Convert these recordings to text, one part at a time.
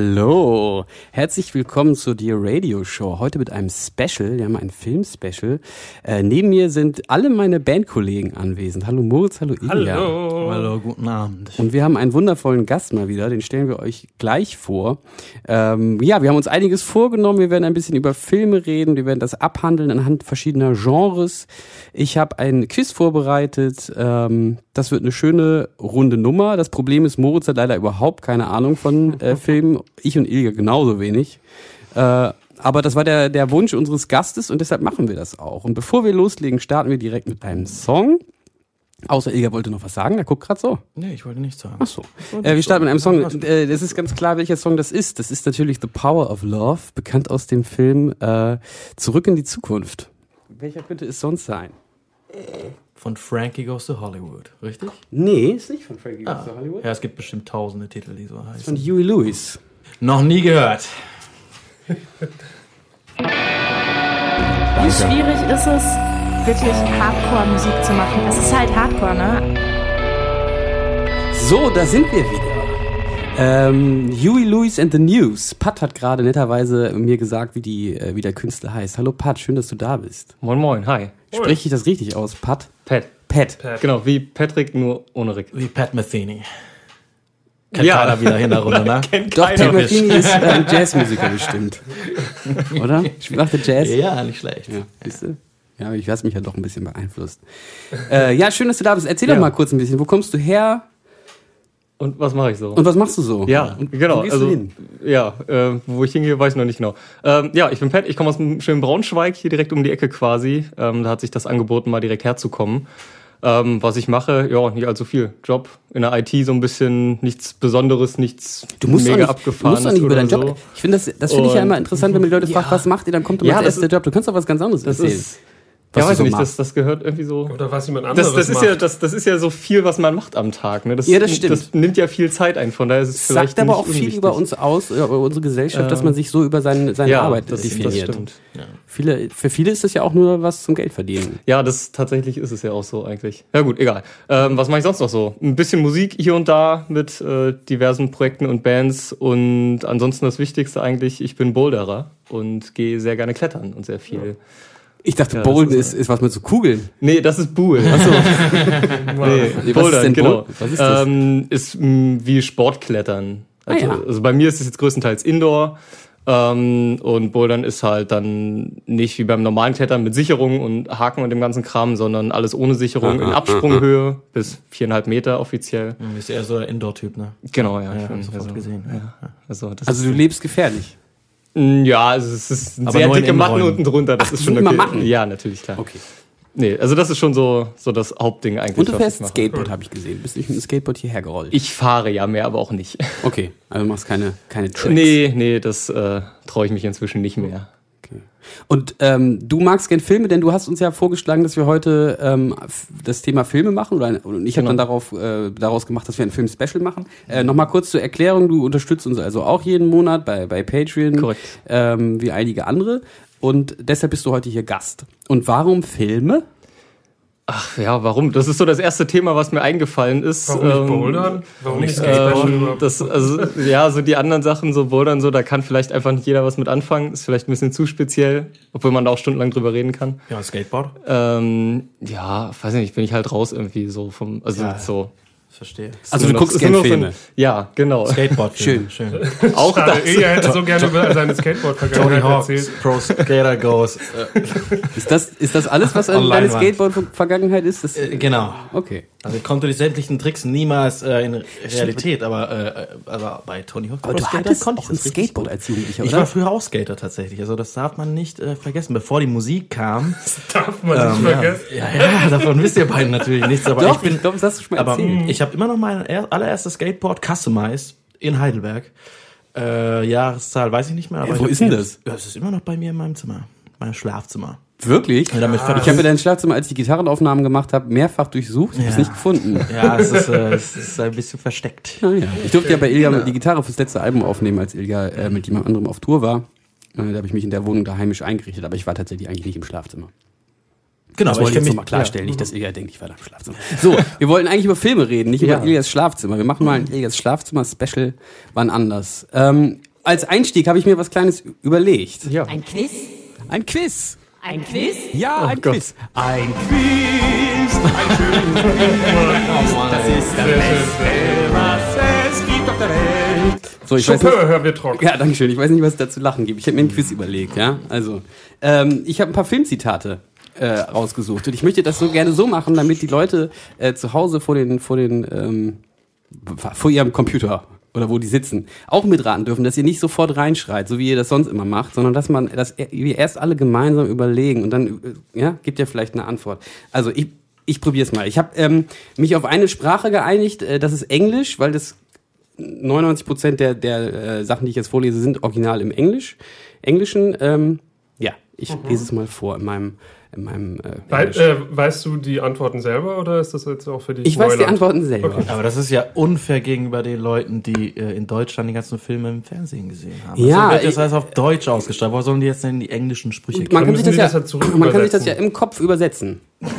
Hallo, herzlich willkommen zur Dear Radio Show. Heute mit einem Special, wir haben ein Film-Special. Äh, neben mir sind alle meine Bandkollegen anwesend. Hallo Moritz, hallo Ilja. Hallo. Hallo, guten Abend. Und wir haben einen wundervollen Gast mal wieder, den stellen wir euch gleich vor. Ähm, ja, wir haben uns einiges vorgenommen. Wir werden ein bisschen über Filme reden, wir werden das abhandeln anhand verschiedener Genres. Ich habe ein Quiz vorbereitet. Ähm, das wird eine schöne runde Nummer. Das Problem ist, Moritz hat leider überhaupt keine Ahnung von äh, Filmen. Ich und Ilja genauso wenig. Äh, aber das war der, der Wunsch unseres Gastes und deshalb machen wir das auch. Und bevor wir loslegen, starten wir direkt mit einem Song. Außer Ilja wollte noch was sagen, der guckt gerade so. Nee, ich wollte nichts sagen. Ach so. Äh, wir starten mit einem Song. Äh, das ist ganz klar, welcher Song das ist. Das ist natürlich The Power of Love, bekannt aus dem Film äh, Zurück in die Zukunft. Welcher könnte es sonst sein? Von Frankie Goes to Hollywood, richtig? Nee, ist nicht von Frankie Ah. Goes to Hollywood. Ja, es gibt bestimmt tausende Titel, die so Von heißen. Huey Lewis. Noch nie gehört. Wie schwierig ist es, wirklich Hardcore-Musik zu machen? Es ist halt Hardcore, ne? So, da sind wir wieder. Ähm, Huey Lewis and the News. Pat hat gerade netterweise mir gesagt, wie, die, äh, wie der Künstler heißt. Hallo Pat, schön, dass du da bist. Moin Moin, hi. Spreche ich das richtig aus? Pat? Pat. Pat. Genau, wie Patrick, nur ohne Rick. Wie Pat Metheny. Kennt Ja. keiner wieder in der Runde, ne? Doch, Pat Keiner. Metheny ist äh, ein Jazzmusiker bestimmt. Oder? Macht der Jazz? Ja, nicht schlecht. Ja, siehst du? Ja, ich lasse mich ja doch ein bisschen beeinflusst. Äh, ja, schön, dass du da bist. Erzähl doch Ja. mal kurz ein bisschen. Wo kommst du her Und was mache ich so? und was machst du so? ja, und genau. Wo gehst also, du hin? ja, äh, wo ich hingehe, weiß ich noch nicht genau. Ähm, ja, ich bin Pat, ich komme aus dem schönen Braunschweig, hier direkt um die Ecke quasi. Ähm, da hat sich das angeboten, mal direkt herzukommen. Ähm, was ich mache, ja, nicht allzu viel. Job in der IT so ein bisschen, nichts Besonderes, nichts Du musst mega nicht, du abgefahrenes musst doch nicht über deinen Job. so. Ich finde das, das finde ich ja immer interessant, wenn man die Leute fragt, was macht ihr, dann kommt immer Ja, als das erster Job. Du kannst doch was ganz anderes Das erzählen. ist, was ja, weiß so nicht, das, das gehört irgendwie so. Oder was jemand anderes Das, das, ist macht. ja, das, das ist ja so viel, was man macht am Tag. Ne? Das, Ja, das stimmt. Das nimmt ja viel Zeit ein, von daher ist es vielleicht sagt aber auch viel unwichtig. über uns aus, über unsere Gesellschaft, dass man sich so über seine, seine ja, Arbeit das, definiert. Das stimmt. viele, für viele ist das ja auch nur was zum Geld verdienen. Ja, das tatsächlich ist es ja auch so eigentlich. Ja gut, egal. Ähm, was mache ich sonst noch so? Ein bisschen Musik hier und da mit äh, diversen Projekten und Bands und ansonsten das Wichtigste eigentlich, ich bin Boulderer und gehe sehr gerne klettern und sehr viel. Ich dachte, Ja, Bowlen ist- ist, ist was mit so Kugeln. Nee, das ist Buhl. Achso. nee, Nee, was Bouldern, ist denn genau. Was ist das? Ähm, ist mh, wie Sportklettern. Also, Ah, ja. also bei mir ist es jetzt größtenteils Indoor. Ähm, und Bouldern ist halt dann nicht wie beim normalen Klettern mit Sicherung und Haken und dem ganzen Kram, sondern alles ohne Sicherung Ah, in ah, Absprunghöhe bis viereinhalb Meter offiziell. Du bist eher so der Indoor-Typ, ne? Genau, ja. Ja, ich bin- sofort also, gesehen. Ja, also, das Also du lebst gefährlich. Mm, ja, also es ist Aber sehr dicke Matten unten drunter. Das Ach, ist schon okay. Matten? Ja, natürlich, klar. Okay. Nee, also das ist schon so, so das Hauptding eigentlich. Und du fährst. Skateboard, habe ich gesehen. Bist nicht mit dem Skateboard hierher gerollt? Ich fahre ja mehr, aber auch nicht. Okay, also du machst keine, keine Tricks. Nee, nee, das äh, traue ich mich inzwischen nicht mehr. Okay. Und ähm, du magst gern Filme, denn du hast uns ja vorgeschlagen, dass wir heute ähm, das Thema Filme machen. Oder, und ich habe Genau. dann darauf, äh, daraus gemacht, dass wir ein Film-Special machen. Äh, Nochmal kurz zur Erklärung, du unterstützt uns also auch jeden Monat bei, bei Patreon, Korrekt. Ähm, wie einige andere. Und deshalb bist du heute hier Gast. Und warum Filme? Ach ja, warum? Das ist so das erste Thema, was mir eingefallen ist. Warum nicht Ähm, Bouldern? Warum nicht Skateboard? Ähm, überhaupt? das, also, ja, so die anderen Sachen, so Bouldern, so, da kann vielleicht einfach nicht jeder was mit anfangen. Ist vielleicht ein bisschen zu speziell, obwohl man da auch stundenlang drüber reden kann. Ja, Skateboard. Ähm, ja, weiß nicht, bin ich halt raus irgendwie so vom, also Ja. so. Verstehe. Also du noch- guckst ist gern nur noch so ein- Filme. Ja, genau. Skateboard. Schön. Schön. Auch Schade, das. er hätte so gerne über seine Skateboard-Vergangenheit erzählt. Pro Skater Goes. Ist das, ist das alles, was deine. Skateboard-Vergangenheit ist? Das, äh, genau. okay. Also ich konnte die sämtlichen Tricks niemals äh, in Realität, aber, äh, aber bei Tony Hawk Aber du Skater hattest konnte auch ich ein das richtig Skateboard als Jugendlicher, Ich oder? war früher auch Skater tatsächlich, also das darf man nicht äh, vergessen. Bevor die Musik kam, Darf man ähm, nicht ja, vergessen. ja, ja, davon wisst ihr beiden natürlich nichts, aber Doch, ich bin, ich glaube, das hast du schon mal aber erzählt. ich habe immer noch mein er- allererstes Skateboard customized in Heidelberg. Äh, Jahreszahl weiß ich nicht mehr. Aber ich wo ist denn das? Ja, es ist immer noch bei mir in meinem Zimmer, meinem Schlafzimmer. Wirklich? Ja, damit ich habe mir dein Schlafzimmer, als ich die Gitarrenaufnahmen gemacht habe, mehrfach durchsucht, ich habe es Ja. nicht gefunden. Ja, es ist, äh, es ist ein bisschen versteckt. Ah, ja. Ich durfte ja bei Ilja die Gitarre fürs letzte Album aufnehmen, als Ilja äh, mit jemand anderem auf Tour war. Äh, da habe ich mich in der Wohnung da heimisch eingerichtet, aber ich war tatsächlich eigentlich nicht im Schlafzimmer. Genau, Das aber wollte ich jetzt nochmal klarstellen, nicht, dass Ilja denkt, ich war da im Schlafzimmer. So, wir wollten eigentlich über Filme reden, nicht Ja. über Ilias Schlafzimmer. Wir machen mal ein Ilias Schlafzimmer-Special, wann anders. Ähm, als Einstieg habe ich mir was Kleines überlegt. Ja. Ein Quiz? Ein Quiz. Ein Quiz? Ja, ein Gott. Quiz. Ein Quiz. Ein schönes Quiz. Das ist der Beste, was es gibt auf der Welt. So, ich weiß nicht, Chopin, hör wir trocken. ja, danke schön. Ich weiß nicht, was es da zu lachen gibt. Ich habe mir einen Quiz überlegt, ja. Also, ähm, ich habe ein paar Filmzitate äh, rausgesucht und ich möchte das so gerne so machen, damit die Leute äh, zu Hause vor den vor den ähm, vor ihrem Computer oder wo die sitzen, auch mitraten dürfen, dass ihr nicht sofort reinschreit, so wie ihr das sonst immer macht, sondern dass man, dass wir erst alle gemeinsam überlegen und dann, ja, gibt ja vielleicht eine Antwort. Also ich, ich probiere es mal. Ich habe ähm, mich auf eine Sprache geeinigt, äh, das ist Englisch, weil das 99 Prozent der, der äh, Sachen, die ich jetzt vorlese, sind original im Englisch, Englischen. Ähm, ja, ich lese es mal vor in meinem, in meinem äh, Wei äh, weißt du die Antworten selber oder ist das jetzt auch für dich Ich weiß die Neuland? Antworten selber. Aber das ist ja unfair gegenüber den Leuten, die äh, in Deutschland die ganzen Filme im Fernsehen gesehen haben. Ja, also wird das ich- heißt auf Deutsch ausgestrahlt. Wo sollen die jetzt denn die englischen Sprüche Man kann, sich das, das halt ja, man kann sich das ja im Kopf übersetzen.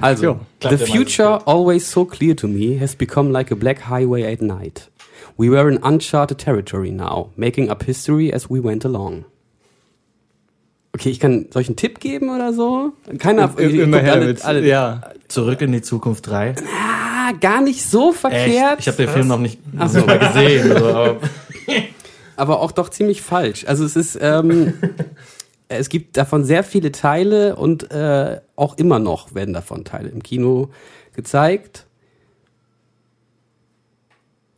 Also, Jo, the ja future, always so clear to me, has become like a black highway at night. We were in uncharted territory now, making up history as we went along. Okay, ich kann solch einen Tipp geben oder so? Keiner, ihr- ihr Immer guckt her alle, mit. alle, Ja. Zurück in die Zukunft 3. Ah, gar nicht so verkehrt. Echt? Ich habe den Film noch nicht, Ach so. mal gesehen. Also, aber aber auch doch ziemlich falsch. Also es ist, ähm, es gibt davon sehr viele Teile und äh, auch immer noch werden davon Teile im Kino gezeigt.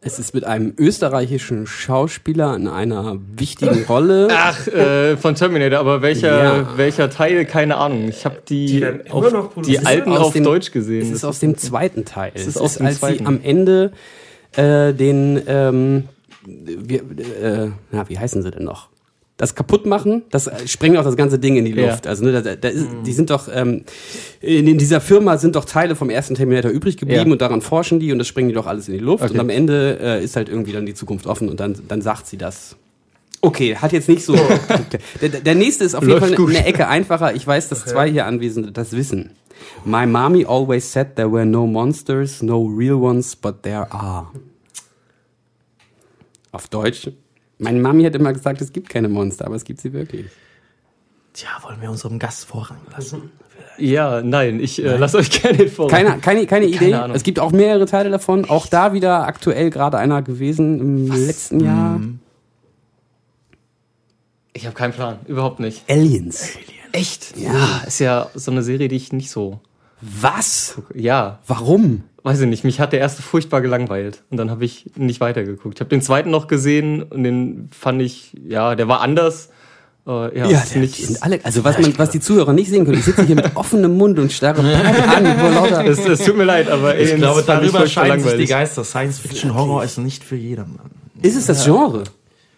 Es ist mit einem österreichischen Schauspieler in einer wichtigen Rolle. Ach, äh, von Terminator, aber welcher, Ja. welcher Teil, keine Ahnung. Ich habe die, Die auf, noch die alten Aus auf dem- Deutsch gesehen. Es ist aus dem zweiten Teil. Es ist ist, aus dem als sie zweiten. am Ende äh, den, ähm, wir, äh, na, wie heißen sie denn noch? Das kaputt machen, das äh, sprengt auch das ganze Ding in die Ja. Luft. Also ne, da, da ist, die sind doch ähm, in, in dieser Firma sind doch Teile vom ersten Terminator übrig geblieben Ja. und daran forschen die und das sprengen die doch alles in die Luft Okay. und am Ende äh, ist halt irgendwie dann die Zukunft offen und dann dann sagt sie das. Okay, hat jetzt nicht so. der, der- nächste ist auf jeden Läuft Fall gut. eine Ecke einfacher. Ich weiß, dass zwei hier Anwesende das wissen. My mommy always said there were no monsters, no real ones, but there are. Auf Deutsch. Meine Mami hat immer gesagt, es gibt keine Monster, aber es gibt sie wirklich. tja, wollen wir unserem Gast Vorrang lassen? ja, nein, ich äh, lasse euch gerne den Vorrang. Keine, keine, keine Idee. Ahnung. Es gibt auch mehrere Teile davon. Auch da wieder aktuell gerade einer gewesen im letzten Jahr. Ich habe keinen Plan, überhaupt nicht. Aliens. Echt? Ja. Ist ja so eine Serie, die ich nicht so. Was? Ja, Warum? Weiß ich nicht. Mich hat der erste furchtbar gelangweilt und dann habe ich nicht weitergeguckt. Ich habe den zweiten noch gesehen und den fand ich, ja, der war anders. Äh, ja, Ja, ist der, nicht, die sind alle, also was man, was die Zuhörer nicht sehen können, ich sitze hier mit offenem Mund und starre an, wo lauter. es, es tut mir leid, aber Ich Aliens glaube, darüber scheiden sich die. Geister. Science-Fiction-Horror ist nicht für jedermann. Ist es das Genre?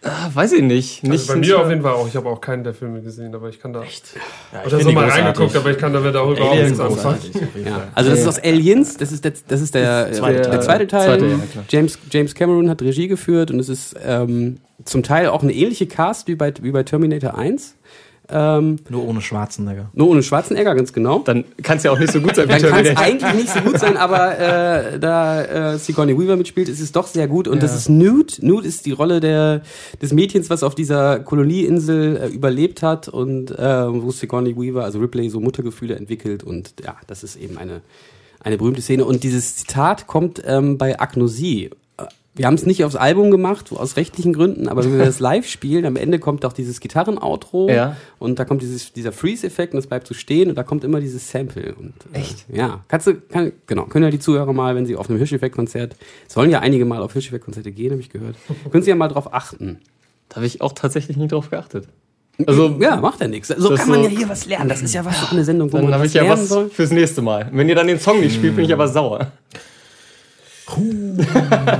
Ah, Weiß ich nicht. nicht Also bei mir auf jeden Fall auch. Ich habe auch keinen der Filme gesehen, aber ich kann da. Echt? Ja, ich Oder so mal großartig. reingeguckt, aber ich kann damit auch überhaupt Alien nichts anfangen. Ja. Also das ist aus Aliens, das ist der, das ist der, Zweite der, Teil. der zweite Teil. Zweite, ja. James, James Cameron hat Regie geführt und es ist ähm, zum Teil auch eine ähnliche Cast wie bei, wie bei Terminator 1. Ähm, Nur ohne Schwarzenegger. nur ohne Schwarzenegger, ganz genau. Dann kann es ja auch nicht so gut sein wie Dann kann es eigentlich nicht so gut sein, aber äh, da äh, Sigourney Weaver mitspielt, ist es doch sehr gut. Und das ist Nude. Nude ist die Rolle der, des Mädchens, was auf dieser Kolonieinsel äh, überlebt hat und äh, wo Sigourney Weaver, also Ripley, so Muttergefühle entwickelt. Und ja, das ist eben eine, eine berühmte Szene. Und dieses Zitat kommt ähm, bei Agnosie. Äh, Wir haben es nicht aufs Album gemacht, aus rechtlichen Gründen, aber wenn wir das live spielen, am Ende kommt auch dieses Gitarren-Outro Ja. und da kommt dieses, dieser Freeze-Effekt und es bleibt so stehen und da kommt immer dieses Sample. Und, Echt? ja. Kannst du, kann, genau, können ja die Zuhörer mal, wenn sie auf einem Hirscheffekt-Konzert, sollen ja einige mal auf Hirscheffekt-Konzerte gehen, habe ich gehört, können sie ja mal drauf achten. Da habe ich auch tatsächlich nie drauf geachtet. Also, Ja, macht ja nichts. So kann man so- ja hier was lernen. Das ist ja was für eine Sendung, wo dann man habe was ich ja was soll. fürs nächste Mal. Wenn ihr dann den Song nicht spielt, bin ich aber sauer.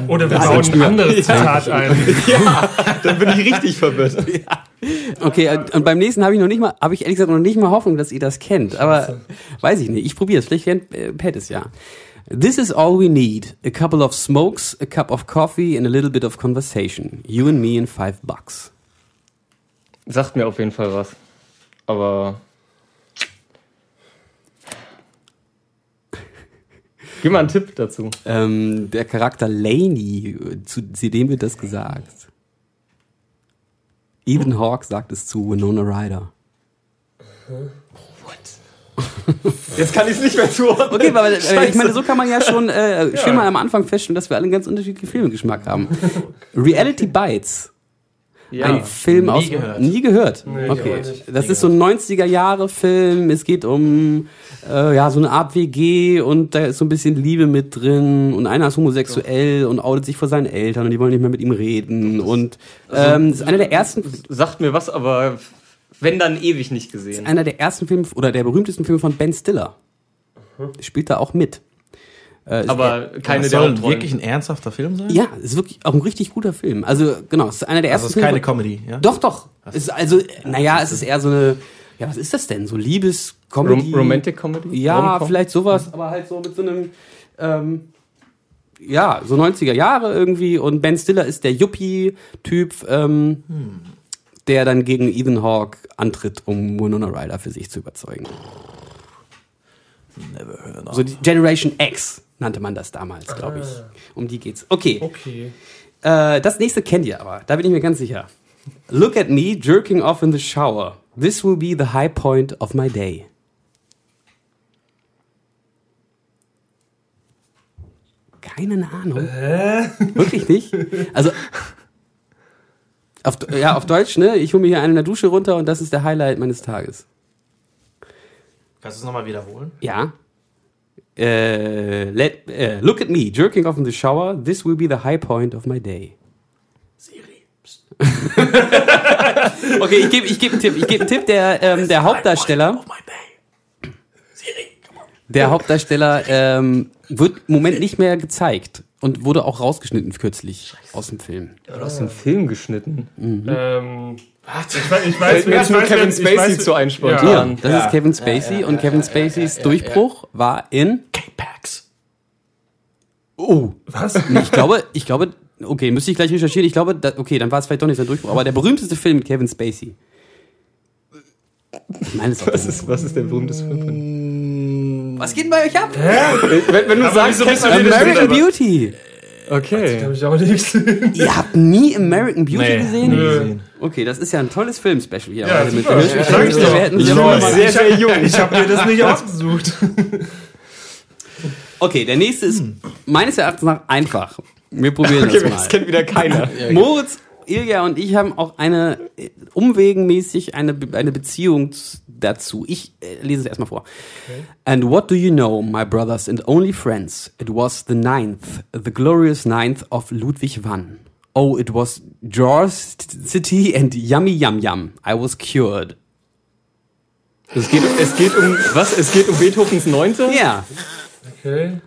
Oder wir bauen ein anderes Zitat ein. Ja, dann bin ich richtig verwirrt. Okay, und- und beim nächsten habe ich noch nicht mal, habe ich ehrlich gesagt noch nicht mal Hoffnung, dass ihr das kennt. Aber weiß ich nicht. Ich probiere es. Vielleicht kennt äh, Pat es ja. This is all we need. A couple of smokes, a cup of coffee and a little bit of conversation. You and me in five bucks. Sagt mir auf jeden Fall was. Aber. Gib mal einen Tipp dazu. Ähm, der Charakter Laney, zu, zu dem wird das gesagt. Ethan Hawke sagt es zu Winona Ryder. Jetzt kann ich es nicht mehr zuordnen. Okay, aber äh, ich meine, so kann man ja schon äh, schon mal am Anfang feststellen, dass wir alle einen ganz unterschiedlichen Filmgeschmack haben. Reality Bites. Ein Film nie aus. gehört. Nie gehört. Nee, okay. Das ist so ein 90er Jahre Film. Es geht um äh, ja so eine Art WG und da ist so ein bisschen Liebe mit drin und einer ist homosexuell und outet sich vor seinen Eltern und die wollen nicht mehr mit ihm reden und ähm, das ist einer der ersten Sagt mir was, aber wenn dann ewig nicht gesehen. einer der ersten Filme oder der berühmtesten Filme von Ben Stiller. Spielt da auch mit. Äh, ist Aber keine das der soll Hauptrollen. wirklich ein ernsthafter Film sein? Ja, ist wirklich auch ein richtig guter Film. Also, genau, es ist einer der Also ersten es ist keine Filme- Comedy, ja? Doch, doch. Es ist also, naja, es ist eher so eine, ja, was ist das denn? So Liebes-Comedy? Rom Romantic Comedy? Ja, Rom-Com? vielleicht sowas, aber halt so mit so einem, ähm, ja, so 90er Jahre irgendwie und Ben Stiller ist der Yuppie-Typ, ähm, der dann gegen Ethan Hawke antritt, um Winona Ryder für sich zu überzeugen. Never heard of. So die Generation X nannte man das damals, glaube ich. Um die geht's. Okay. Okay. Äh, das nächste kennt ihr aber, da bin ich mir ganz sicher. Look at me jerking off in the shower. This will be the high point of my day. Keine Ahnung. Wirklich nicht? Also, auf, ja, auf Deutsch, ne? Ich hole mir hier einen in der Dusche runter und das ist der Highlight meines Tages. Kannst du es nochmal wiederholen? Ja. Äh, let, äh, look at me jerking off in the shower. This will be the high point of my day. Siri. Okay, ich gebe ich geb einen Tipp. Ich gebe einen Tipp. Der, ähm, der Hauptdarsteller. Siri, der Hauptdarsteller ähm, wird im Moment nicht mehr gezeigt und wurde auch rausgeschnitten kürzlich aus dem Film. Oder aus dem Film geschnitten. Ähm, Was? ich weiß, ich weiß, mir jetzt ich nur weiß, Kevin ich Spacey weiß, zu ein Ja. spontan. Ja, das ist Kevin Spacey und Kevin Spaceys Durchbruch war in. K-Pax. Oh, Was? ich glaube, ich glaube, okay, müsste ich gleich recherchieren. Ich glaube, da, okay, dann war es vielleicht doch nicht sein Durchbruch, aber der berühmteste Film mit Kevin Spacey. Ich meine, Was ist, was ist der berühmteste Film? Was geht denn bei euch ab? Wenn, wenn du Aber sagst, wieso kennst du American Beauty. Okay. Hab ich auch nicht gesehen. Ihr habt nie American Beauty Nee, gesehen? nie Nö. gesehen. Okay, das ist ja ein tolles Film-Special hier. Ja, heute mit Ich Wir hätten Ich bin mal- noch sehr, sehr jung. Ich habe mir das nicht ausgesucht. Okay, der nächste ist meines Erachtens nach einfach. Wir probieren Okay, das das mal. kennt wieder keiner. Moritz, Ilja und ich haben auch eine äh, umwegenmäßig eine, eine Beziehung dazu. Ich äh, lese es erstmal vor. And what do you know, my brothers and only friends? It was the ninth, the glorious ninth of Ludwig van. Oh, it was Jaws City and yummy yum yum. I was cured. Es geht, es geht um, was? Es geht um Beethovens Neunte? Ja, Okay.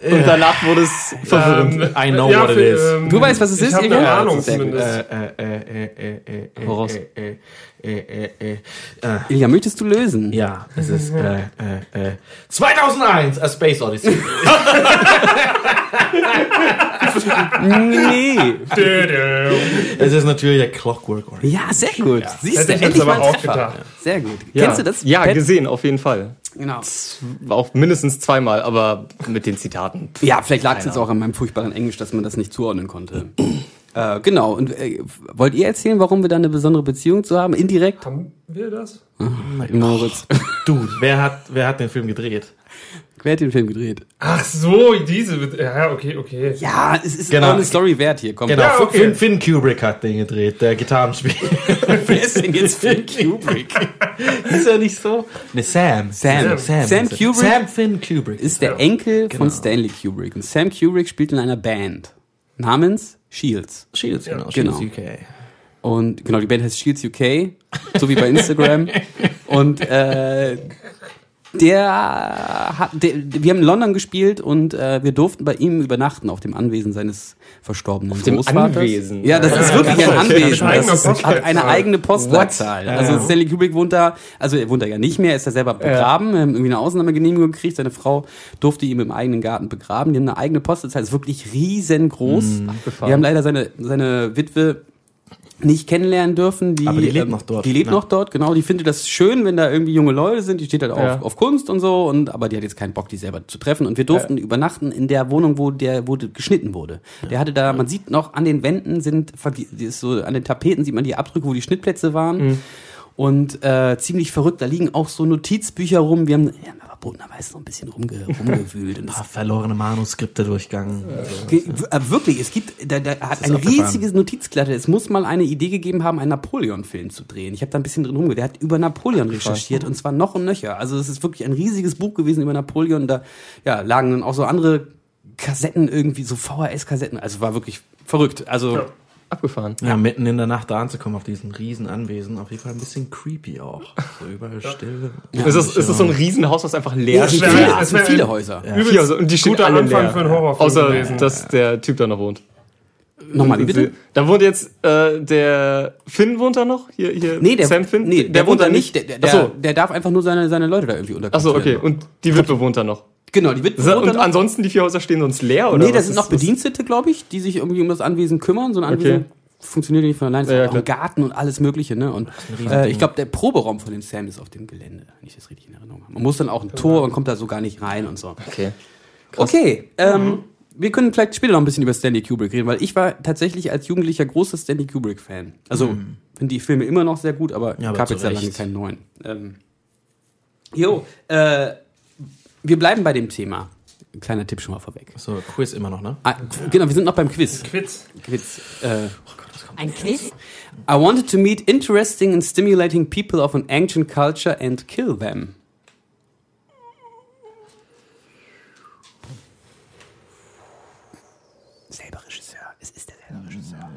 Und danach wurde es verwirrend. Ähm, I know ja, what it is. ähm, Du weißt, was es ich ist, hab Ilja? eine Ahnung zumindest. Äh, äh, äh, äh, äh, äh, Voraus. äh, äh, äh, äh, äh, Ilja, möchtest du lösen? Ja, es ist äh, äh, äh, 2001, A Space Odyssey. Nee. Es ist natürlich der Clockwork Orange. Ja, sehr gut. Siehst Hätte du, ich jetzt endlich aber ein auch gedacht. Sehr gut. Ja. Kennst du das? Ja, Pat? gesehen, auf jeden Fall. Genau. Auch mindestens zweimal, aber mit den Zitaten. Ja, vielleicht lag es jetzt auch an meinem furchtbaren Englisch, dass man das nicht zuordnen konnte. Äh, genau. Und äh, wollt ihr erzählen, warum wir da eine besondere Beziehung zu haben? Indirekt? Haben wir das? Moritz. Dude, wer hat, wer hat den Film gedreht? Wer hat den Film gedreht? Ach so, diese. wird- Ja, okay, okay. Ja, es ist Genau. eine Story wert hier. Komm. Genau, Ja, okay. Finn, Finn Kubrick hat den gedreht, der Gitarrenspieler. Wer ist denn jetzt Phil Kubrick? ist er nicht so? Ne, Sam. Sam. Sam, Sam er. Kubrick? Sam Finn Kubrick. Ist der Enkel von Stanley Kubrick. Und Sam Kubrick spielt in einer Band namens Shields. Shields, genau. Genau. Shields UK. Und genau, die Band heißt Shields UK, so wie bei Instagram. Und äh, der hat, der, wir haben in London gespielt und äh, wir durften bei ihm übernachten auf dem Anwesen seines verstorbenen auf dem Großvaters. Anwesen? Ja, das ist wirklich ein Anwesen. Das ist, hat eine eigene Postleitzahl. Also Stanley Kubrick wohnt da, also er wohnt da ja nicht mehr, er ist da selber begraben, wir haben irgendwie eine Ausnahmegenehmigung gekriegt, seine Frau durfte ihn im eigenen Garten begraben, die haben eine eigene Postleitzahl, ist wirklich riesengroß. wir haben leider seine, seine Witwe nicht kennenlernen dürfen. Die, Aber die lebt ähm, noch dort, Die lebt ne? noch dort, genau. Die findet das schön, wenn da irgendwie junge Leute sind. Die steht halt Ja. auf, auf Kunst und so. Und aber die hat jetzt keinen Bock, die selber zu treffen. Und wir durften übernachten in der Wohnung, wo der wo geschnitten wurde. Der hatte da, man sieht noch an den Wänden sind, so an den Tapeten sieht man die Abdrücke, wo die Schnittplätze waren. Mhm. Und äh, ziemlich verrückt, da liegen auch so Notizbücher rum. Wir haben ja, verbotenerweise noch ein bisschen rumge rumgewühlt. Und Ein paar verlorene Manuskripte durchgangen. Ge- äh, Wirklich, es gibt, da, da hat ein riesiges Notizklatte. Es muss mal eine Idee gegeben haben, einen Napoleon-Film zu drehen. Ich habe da ein bisschen drin rumge. Der hat über Napoleon recherchiert und zwar noch und nöcher. Also es ist wirklich ein riesiges Buch gewesen über Napoleon. Da ja, lagen dann auch so andere Kassetten irgendwie, so VHS-Kassetten. Also war wirklich verrückt. Also Ja. Abgefahren. Ja, mitten in der Nacht da anzukommen auf diesen riesen Anwesen, auf jeden Fall ein bisschen creepy auch. So überall still. ist, das, ist das so ein Riesenhaus, das einfach leer es sind wär- viele, es es sind viele Häuser. Übelst Vier Häuser. Und die stehen guter alle Anfang leer. für einen Horrorfilm Außer, gewesen. dass der Typ da noch wohnt. Nochmal, wie bitte? Da wohnt jetzt äh, der Finn wohnt da noch? Hier, hier Nee, der, Sam Finn? nee, der, wohnt da nicht. Der, der, so. der darf einfach nur seine, seine Leute da irgendwie Achso, unterkommen. okay. Und die Witwe wohnt da noch. Genau, die wird Und ansonsten die vier Häuser stehen sonst leer? Oder Nee, das sind noch Bedienstete, glaube ich, die sich irgendwie um das Anwesen kümmern. So ein Anwesen Okay. funktioniert ja nicht von allein. Es Ja, ja, ja, auch ein klar. Garten und alles Mögliche. Ne? Und äh, ich glaube, der Proberaum von dem Sam ist auf dem Gelände, wenn ich das richtig in Erinnerung habe. Man muss dann auch ein Tor und kommt da so gar nicht rein und so. Okay. Okay, ähm, wir können vielleicht später noch ein bisschen über Stanley Kubrick reden, weil ich war tatsächlich als Jugendlicher großer Stanley Kubrick-Fan. Also finde die Filme immer noch sehr gut, aber Ja, aber gab jetzt ja lange keinen neuen. Ähm, jo, äh, wir bleiben bei dem Thema. Ein kleiner Tipp schon mal vorweg. So, Quiz immer noch, ne? Ah, genau, wir sind noch beim Quiz. Quiz. Quiz. Äh, Ein Quiz? I wanted to meet interesting and stimulating people of an ancient culture and kill them. Selber Regisseur. Es ist der selber Regisseur.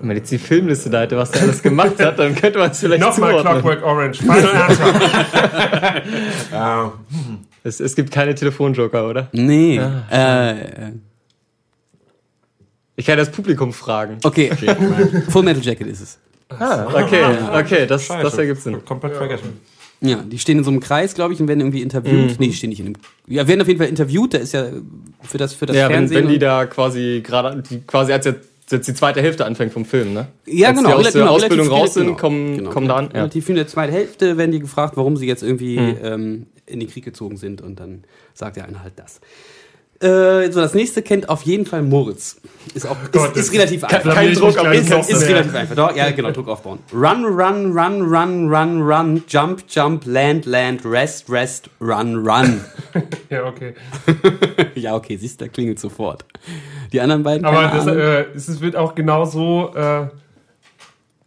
Wenn man jetzt die Filmliste da hätte, was der alles gemacht hat, dann könnte man es vielleicht Nochmal zuordnen. Clockwork Orange. Final Answer. Ja. Es, es gibt keine Telefonjoker, oder? Nee. Äh, äh, Ich kann das Publikum fragen. okay. Full Metal Jacket ist es. Ah, okay, okay, das, das ergibt Sinn. Komplett vergessen. Ja, die stehen in so einem Kreis, glaube ich, und werden irgendwie interviewt. Nee, die stehen nicht in einem. Ja, werden auf jeden Fall interviewt. Da ist ja für das, für das Ja, wenn, Fernsehen. wenn die und- da quasi gerade, die quasi als jetzt, jetzt die zweite Hälfte anfängt vom Film, ne? Ja, Als genau. Die aus relativ- der genau, Ausbildung raus sind, viele- kommen, genau. kommen da an. Ja. Relativ in der zweiten Hälfte werden die gefragt, warum sie jetzt irgendwie ähm, in den Krieg gezogen sind und dann sagt der eine halt das. Äh, so, das nächste kennt auf jeden Fall Moritz. Ist auch Gott, ist, das- ist relativ einfach. Kein Druck, gleich Ist, ist relativ einfach. Doch, ja, genau, Druck aufbauen. Run, run, run, run, run, run, jump, jump, land, land, rest, rest, run, run. Ja, okay. ja, okay, siehst du, da klingelt sofort. Die anderen beiden, Aber keine das, äh, es es wird auch genau so, äh,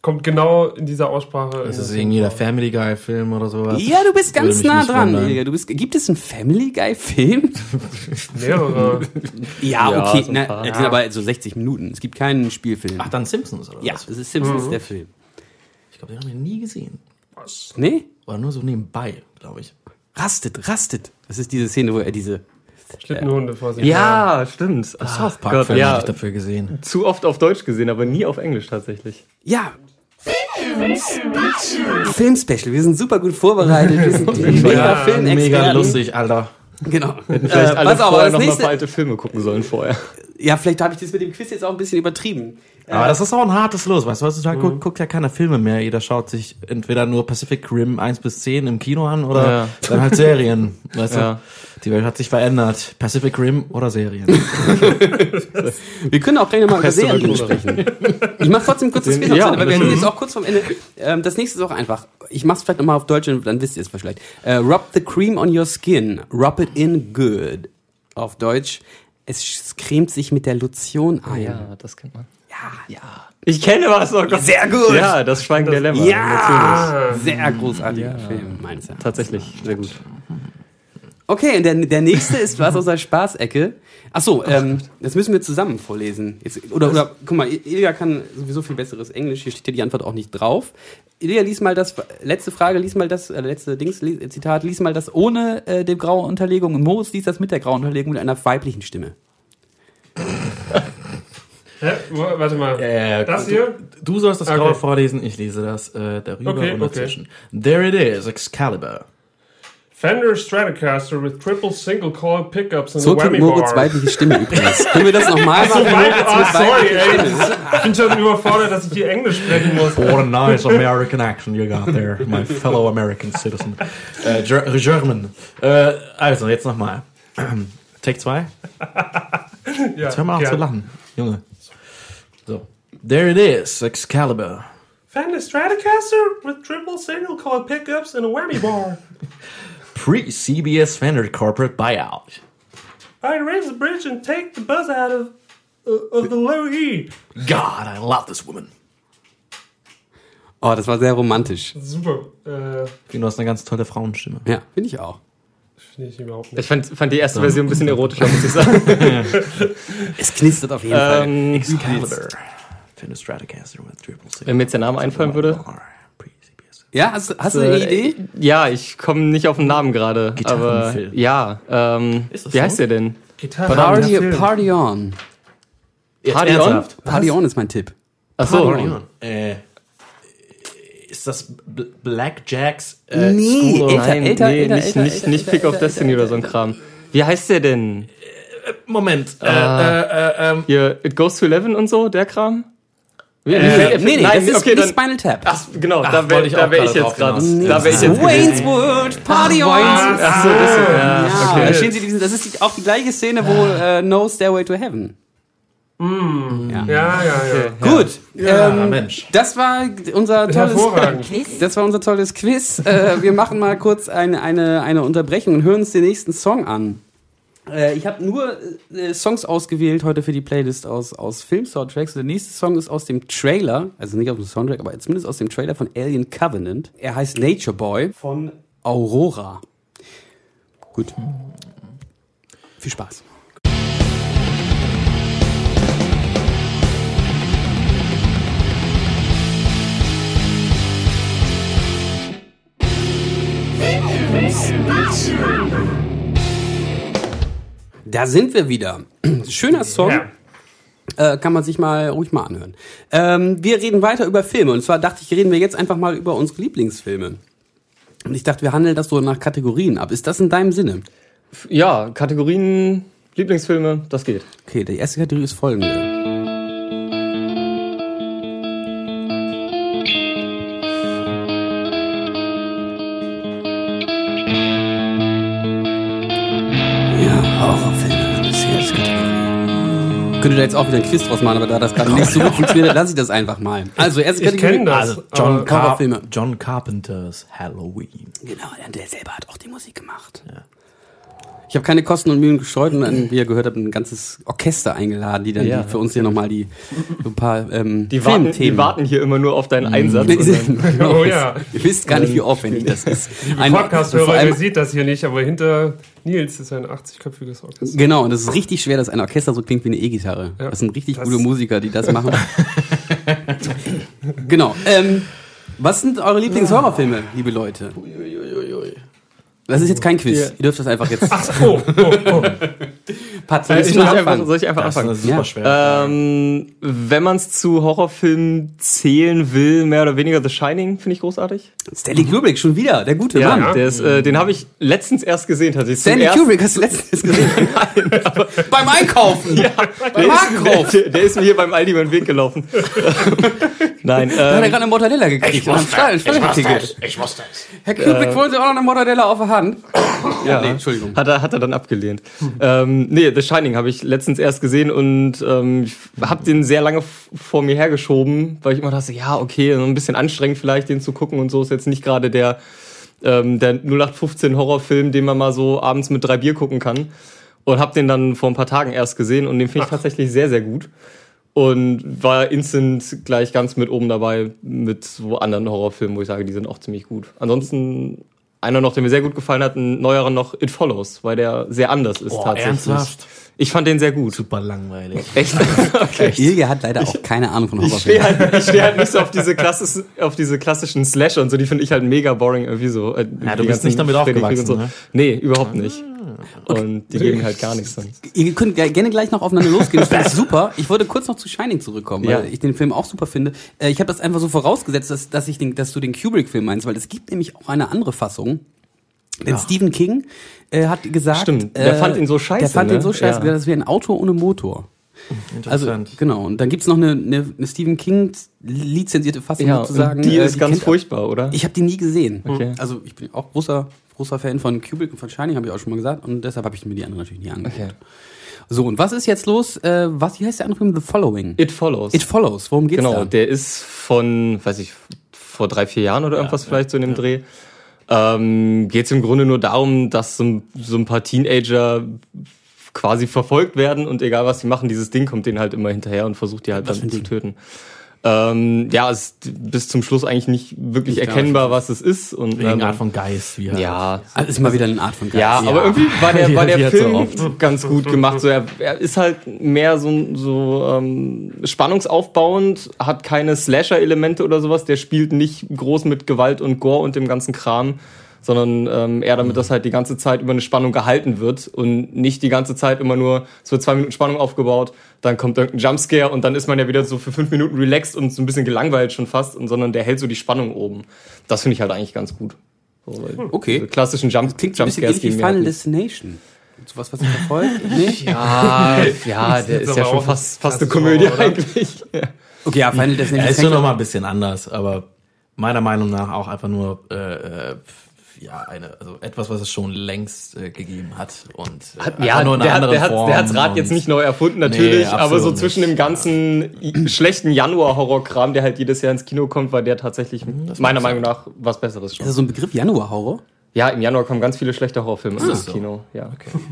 kommt genau in dieser Aussprache. Ist das irgendwie der Family Guy Film oder sowas. ja, du bist ganz nah dran. Ilja. Du bist, gibt es einen Family Guy Film? mehrere. Ja, Ja, okay, na, paar. das sind aber so 60 Minuten. Es gibt keinen Spielfilm. Ach, dann Simpsons oder ja, was? das ist Simpsons, der Film. Ich glaube, den haben wir nie gesehen. Nee? Oder nur so nebenbei, glaube ich. Rastet, rastet. Das ist diese Szene, wo er diese. Schlittenhunde vor sich. Ja, stimmt. South Park Film ja, habe ich dafür gesehen. zu oft auf Deutsch gesehen, aber nie auf Englisch tatsächlich. Ja. Filmspecial. Wir sind super gut vorbereitet. Wir sind mega Filmexperten. Mega lustig, Alter. Genau. Vielleicht Äh, alle auf, vorher das noch mal ein nächste, paar alte Filme gucken sollen vorher. Ja, vielleicht habe ich das mit dem Quiz jetzt auch ein bisschen übertrieben. Aber das ist auch ein hartes Los, weißt du, heutzutage Mhm. guckt, guckt ja keiner Filme mehr. Jeder schaut sich entweder nur Pacific Rim 1 bis 10 im Kino an oder Ja. dann halt Serien. Weißt Ja. du? Die Welt hat sich verändert. Pacific Rim oder Serien. Wir können auch gleich nochmal über Serien sprechen. Ich mache trotzdem kurz das Quiz Ja, weil wir sind jetzt auch kurz vom Ende. Ähm, das nächste ist auch einfach. Ich mache es vielleicht nochmal auf Deutsch, und dann wisst ihr es vielleicht. Äh, rub the cream on your skin. Rub it in good. Auf Deutsch. Es cremt sich mit der Lotion ein. Ja, das kennt man. Ja, ja. Ich kenne was. Oh Gott. Sehr gut. Ja, das Schweigen der Lämmer. Ja, sehr großartiger Film, meines Erachtens. Tatsächlich, sehr gut. Okay, und der, der nächste ist was aus der Spaßecke. Ach so, ähm, das müssen wir zusammen vorlesen. Jetzt, oder, oder, guck mal, Ilja kann sowieso viel besseres Englisch. Hier steht ja die Antwort auch nicht drauf. Ilja, lies mal das, letzte Frage, lies mal das, äh, letzte Dings, lies, Zitat, lies mal das ohne äh, die graue Unterlegung. Und Moritz liest das mit der grauen Unterlegung mit einer weiblichen Stimme. Hä? Warte mal. Äh, das du- hier? Du sollst das Okay. Graue vorlesen, ich lese das äh, darüber Okay, und okay. dazwischen. There it is, Excalibur. Fender Stratocaster with triple single coil pickups and So a klingt whammy Moritz bar. weibliche Stimme übrigens. Können wir das nochmal machen? Weit, Moritz ah, mit sorry, weiblicher ey. Stimme? Ich bin schon überfordert, dass ich hier Englisch sprechen muss. What a nice American accent you got there, my fellow American citizen. Äh, German. Äh, also, jetzt nochmal. Take 2. Ja, Jetzt hör mal auf gern. zu lachen, Junge. So. There it is, Excalibur. Fender Stratocaster with triple single coil pickups and a whammy bar. Pre-CBS Fender corporate buyout. I raise the bridge and take the buzz out of uh, of the low E. God, I love this woman. Oh, das war sehr romantisch. Super. Äh, Du hast eine ganz tolle Frauenstimme. Ja, finde ich auch. Finde ich überhaupt nicht. Ich fand, fand die erste Version ein bisschen erotischer, muss ich sagen. Es knistert auf jeden Fall. ähm, Excalibur. Fender Stratocaster with triple single. wenn mir jetzt der Name einfallen würde. Pre-CBS. Ja, hast, hast du eine Äh, Idee? Ja, ich komme nicht auf den Namen gerade. Aber Gitarrenfilm. ja, ähm, wie so? heißt der denn? Gitarre. Party. Party on. Jetzt Party on? Party on ist mein Tipp. Achso, Party on. Äh, ist das Black Jacks äh, Nee, School älter, nein, älter, nee, älter, nicht, älter, nicht, älter, nicht älter, Pick of Destiny älter, oder so ein Kram. Wie heißt der denn? Moment. Äh, Ah. äh, äh, ähm, Hier, It Goes to Eleven und so, der Kram? Wie- Nee, nee, nein, das ist okay, nicht Spinal Tap. Ach, genau, Ach, da wäre da wär ich jetzt gerade. Da wäre ich jetzt. Wayne's Party on. Ach so, das, ja, Ja, okay. da stehen sie diesen, das ist die, auch die gleiche Szene, wo äh, No Stairway to Heaven. Ja. Ja, ja, ja. Gut, Ja, ähm, Mensch. das war unser tolles Hervorragend. Das war unser tolles Quiz. Äh, wir machen mal kurz eine, eine, eine Unterbrechung und hören uns den nächsten Song an. Äh, ich habe nur äh, Songs ausgewählt heute für die Playlist aus, aus Film-Soundtracks. Der nächste Song ist aus dem Trailer, also nicht aus dem Soundtrack, aber zumindest aus dem Trailer von Alien Covenant. Er heißt Nature Boy von Aurora. Gut. Viel Spaß. Da sind wir wieder. Schöner Song. Ja. Äh, kann man sich mal ruhig mal anhören. Ähm, wir reden weiter über Filme. Und zwar dachte ich, reden wir jetzt einfach mal über unsere Lieblingsfilme. Und ich dachte, wir handeln das so nach Kategorien ab. Ist das in deinem Sinne? Ja, Kategorien, Lieblingsfilme, das geht. Okay, die erste Kategorie ist folgende. Könnte da jetzt auch wieder ein Quiz draus machen, aber da das gerade nicht so gut funktioniert, lasse ich das einfach mal. Also, erste Ich Kategorie. kenn das. Also John, Horrorfilme. John Carpenters Halloween. Genau, der- der selber hat auch die Musik gemacht. Ich habe keine Kosten und Mühen gescheut und dann, wie ihr gehört habt, ein ganzes Orchester eingeladen, die dann Ja. die für uns hier nochmal die so ein paar ähm, Die warten, die warten hier immer nur auf deinen Einsatz. Und dann- genau, Oh ja. Ihr wisst gar nicht, wie aufwendig das ist. Ein- Podcast-Hörer, ihr seht das hier nicht, aber hinter Nils ist ein 80-köpfiges Orchester. Genau, und das ist richtig schwer, dass ein Orchester so klingt wie eine E-Gitarre. Ja, das sind richtig das- gute Musiker, die das machen. genau. Ähm, was sind eure Lieblingshorrorfilme, liebe Leute? Das ist jetzt kein Quiz. Ja. Ihr dürft das einfach jetzt. Oh, oh, oh. Pat, Soll ich, einfach, anfangen? soll ich einfach Das ist anfangen? super Ja. schwere Frage. Ähm, wenn man es zu Horrorfilmen zählen will, mehr oder weniger The Shining, finde ich großartig. Stanley Kubrick, schon wieder, der gute Ja, Mann. der ist, äh, den habe ich letztens erst gesehen, tatsächlich. Stanley Kubrick hast du letztens gesehen. Beim Einkaufen. Ja, Beim Marktkauf. der, der ist mir hier beim Aldi über den Weg gelaufen. Nein, Da hat er ähm, gerade eine Mortadella gekriegt. und hat Stall- Stallticket. Ich wusste es. Herr Kubrick wollte auch noch eine Mortadella auf der Hand. ja, nee, Entschuldigung. Hat er, hat er dann abgelehnt. Ähm, nee, The Shining habe ich letztens erst gesehen und ähm, ich habe den sehr lange vor mir hergeschoben, weil ich immer dachte, ja, okay, so ein bisschen anstrengend vielleicht, den zu gucken und so. Ist jetzt nicht gerade der, ähm, der 0815 Horrorfilm, den man mal so abends mit drei Bier gucken kann. Und habe den dann vor ein paar Tagen erst gesehen und den finde ich tatsächlich sehr, sehr gut. Und war instant gleich ganz mit oben dabei mit so anderen Horrorfilmen, wo ich sage, die sind auch ziemlich gut. Ansonsten einer noch, der mir sehr gut gefallen hat, ein neuerer noch It Follows, weil der sehr anders ist Oh, tatsächlich. ernsthaft? Ich fand den sehr gut. Super langweilig. Echt? okay. Ilge hat leider auch keine Ahnung von Ich stehe Horrorfilmen. halt, ich steh halt nicht so auf diese, klassischen, auf diese klassischen Slasher und so, die finde ich halt mega boring irgendwie so. Äh, Ja, du bist nicht damit Freddy aufgewachsen, und so. ne? Nee, überhaupt nicht. Und die geben halt gar nichts dann. Ihr könnt ge- gerne gleich noch aufeinander losgehen. Ich finde das super. Ich wollte kurz noch zu Shining zurückkommen, weil Ja. ich den Film auch super finde. Äh, Ich habe das einfach so vorausgesetzt, dass, dass, ich den, dass du den Kubrick-Film meinst, weil es gibt nämlich auch eine andere Fassung. Denn Stephen King äh, hat gesagt, Stimmt, der äh, fand ihn so scheiße, Der fand ne? ihn so scheiße, Ja. das wäre ein Auto ohne Motor. Also Interessant. genau. Und dann gibt's noch eine, eine, eine Stephen King lizenzierte Fassung Ja, sozusagen. die äh, ist ganz kennt- furchtbar, oder? Ich habe die nie gesehen. Okay. Also ich bin auch großer großer Fan von Kubrick und von Shining, habe ich auch schon mal gesagt. Und deshalb habe ich mir die anderen natürlich nie angeguckt. Okay. So, und was ist jetzt los? Äh, was, wie heißt der andere Film? The Following. It Follows. It Follows. Worum geht's Genau, da? der ist von, weiß ich, vor drei, vier Jahren oder irgendwas vielleicht so in dem Dreh. Ähm, Geht es im Grunde nur darum, dass so ein, so ein paar Teenager quasi verfolgt werden und egal was sie machen, dieses Ding kommt denen halt immer hinterher und versucht die halt Was dann zu töten. Ähm, ja, es ist bis zum Schluss eigentlich nicht wirklich klar, erkennbar, was es ist. Und Wegen ähm, Art von Geist. Wie halt. ja, Also ist mal wieder eine Art von Geist. ja, aber irgendwie war der, war der so Film oft. ganz gut gemacht. So, er, er ist halt mehr so, so ähm, spannungsaufbauend, hat keine Slasher-Elemente oder sowas. Der spielt nicht groß mit Gewalt und Gore und dem ganzen Kram, sondern ähm, eher damit, dass halt die ganze Zeit über eine Spannung gehalten wird und nicht die ganze Zeit immer nur so zwei Minuten Spannung aufgebaut, dann kommt irgendein Jumpscare und dann ist man ja wieder so für fünf Minuten relaxed und so ein bisschen gelangweilt schon fast, und, sondern der hält so die Spannung oben. Das finde ich halt eigentlich ganz gut. So, weil Okay. Diese klassischen Jump Klingt so Jumpscares Final halt nicht. Destination. Sowas, was ich verfolgt? Ja, ja, der ist ja aber schon fast, fast eine Komödie oder? eigentlich. Ja. Okay, ja, Final Destination. Er ist schon noch an- mal ein bisschen anders, aber meiner Meinung nach auch einfach nur äh, äh, ja eine also etwas, was es schon längst äh, gegeben hat und äh, Ja, nur in der, einer hat, der, hat, anderen der hat's Form Rad jetzt nicht neu erfunden, natürlich, Nee, aber so nicht. zwischen dem ganzen i- schlechten Januar-Horror-Kram, der halt jedes Jahr ins Kino kommt, war der tatsächlich meiner Meinung nach was Besseres Ist schon. das so ein Begriff Januar-Horror? Ja, im Januar kommen ganz viele schlechte Horrorfilme ins so? Kino. Ja,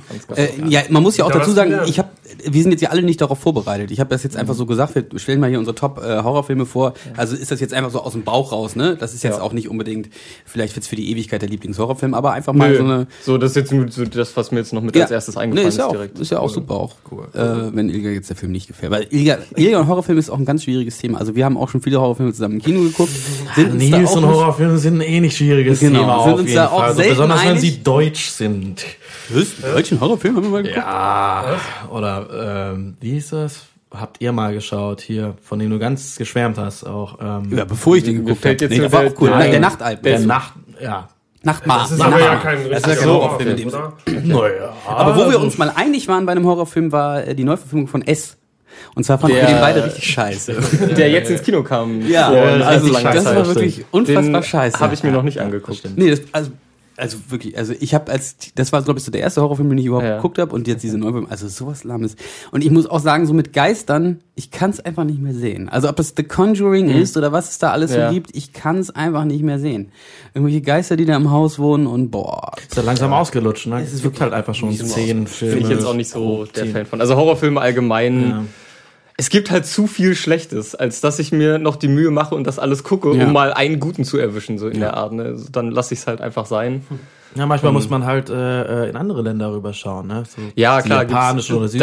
ganz, ganz Äh, ja, man muss ja auch Ja, dazu sagen, ich hab, wir sind jetzt ja alle nicht darauf vorbereitet. Ich habe das jetzt einfach so gesagt, wir stellen mal hier unsere Top-Horrorfilme vor. Also ist das jetzt einfach so aus dem Bauch raus, ne? Das ist jetzt Ja. auch nicht unbedingt, vielleicht wird's für die Ewigkeit der Lieblingshorrorfilm, aber einfach mal Nö, so eine. so, das ist jetzt nur so das, was mir jetzt noch mit als erstes eingefallen nee, ist, ist. Ja auch, direkt. ist ja auch super auch, Äh, wenn Ilga jetzt der Film nicht gefällt. Weil Ilga, Ilga und Horrorfilm ist auch ein ganz schwieriges Thema. Also wir haben auch schon viele Horrorfilme zusammen im Kino geguckt. Sind Nils auch und Horrorfilme sind ein eh nicht schwieriges Genau, Thema sind auf uns jeden da auch Fall. Also selten besonders wenn einig. sie deutsch sind. Was? Deutschen Horrorfilm haben wir mal geguckt? Ja, oder ähm, wie hieß das? Habt ihr mal geschaut hier, von dem du ganz geschwärmt hast auch? Ähm, Ja, bevor ich den geguckt habe. Nee, der war der- auch cool. der- Nein, der Nachtalb. der Der Nacht, ja. Nachtmar. Das ist Nachtmar. aber ja kein Das ist ja richtiger kein Horrorfilm oder? Naja. Aber wo wir uns mal einig waren bei einem Horrorfilm, war äh, die Neuverfilmung von S. Und zwar fanden wir den beide richtig scheiße. Der jetzt ins Kino kam. Ja, also das war wirklich unfassbar Den scheiße. Habe ich mir noch nicht angeguckt. Nee, das, also, also wirklich, also ich habe als, das war glaube ich so der erste Horrorfilm, den ich überhaupt Ja. geguckt habe und jetzt diese Neuverfilmung, also sowas Lahmes. Und ich muss auch sagen, so mit Geistern, ich kann es einfach nicht mehr sehen. Also ob es The Conjuring ist oder was es da alles Ja. so gibt, ich kann es einfach nicht mehr sehen. Irgendwelche Geister, die da im Haus wohnen und boah. Ist ja langsam ausgelutscht, ne? Es ist Es gibt halt einfach schon zehn Filme. Bin ich jetzt auch nicht so der Zehn. Fan von. Also Horrorfilme allgemein. Ja. Es gibt halt zu viel Schlechtes, als dass ich mir noch die Mühe mache und das alles gucke, Ja. um mal einen guten zu erwischen, so in der Art. Ne? Also dann lasse ich es halt einfach sein. Ja, manchmal muss man halt äh, in andere Länder rüberschauen, ne? So Ja, klar. Japanische oder gibt's,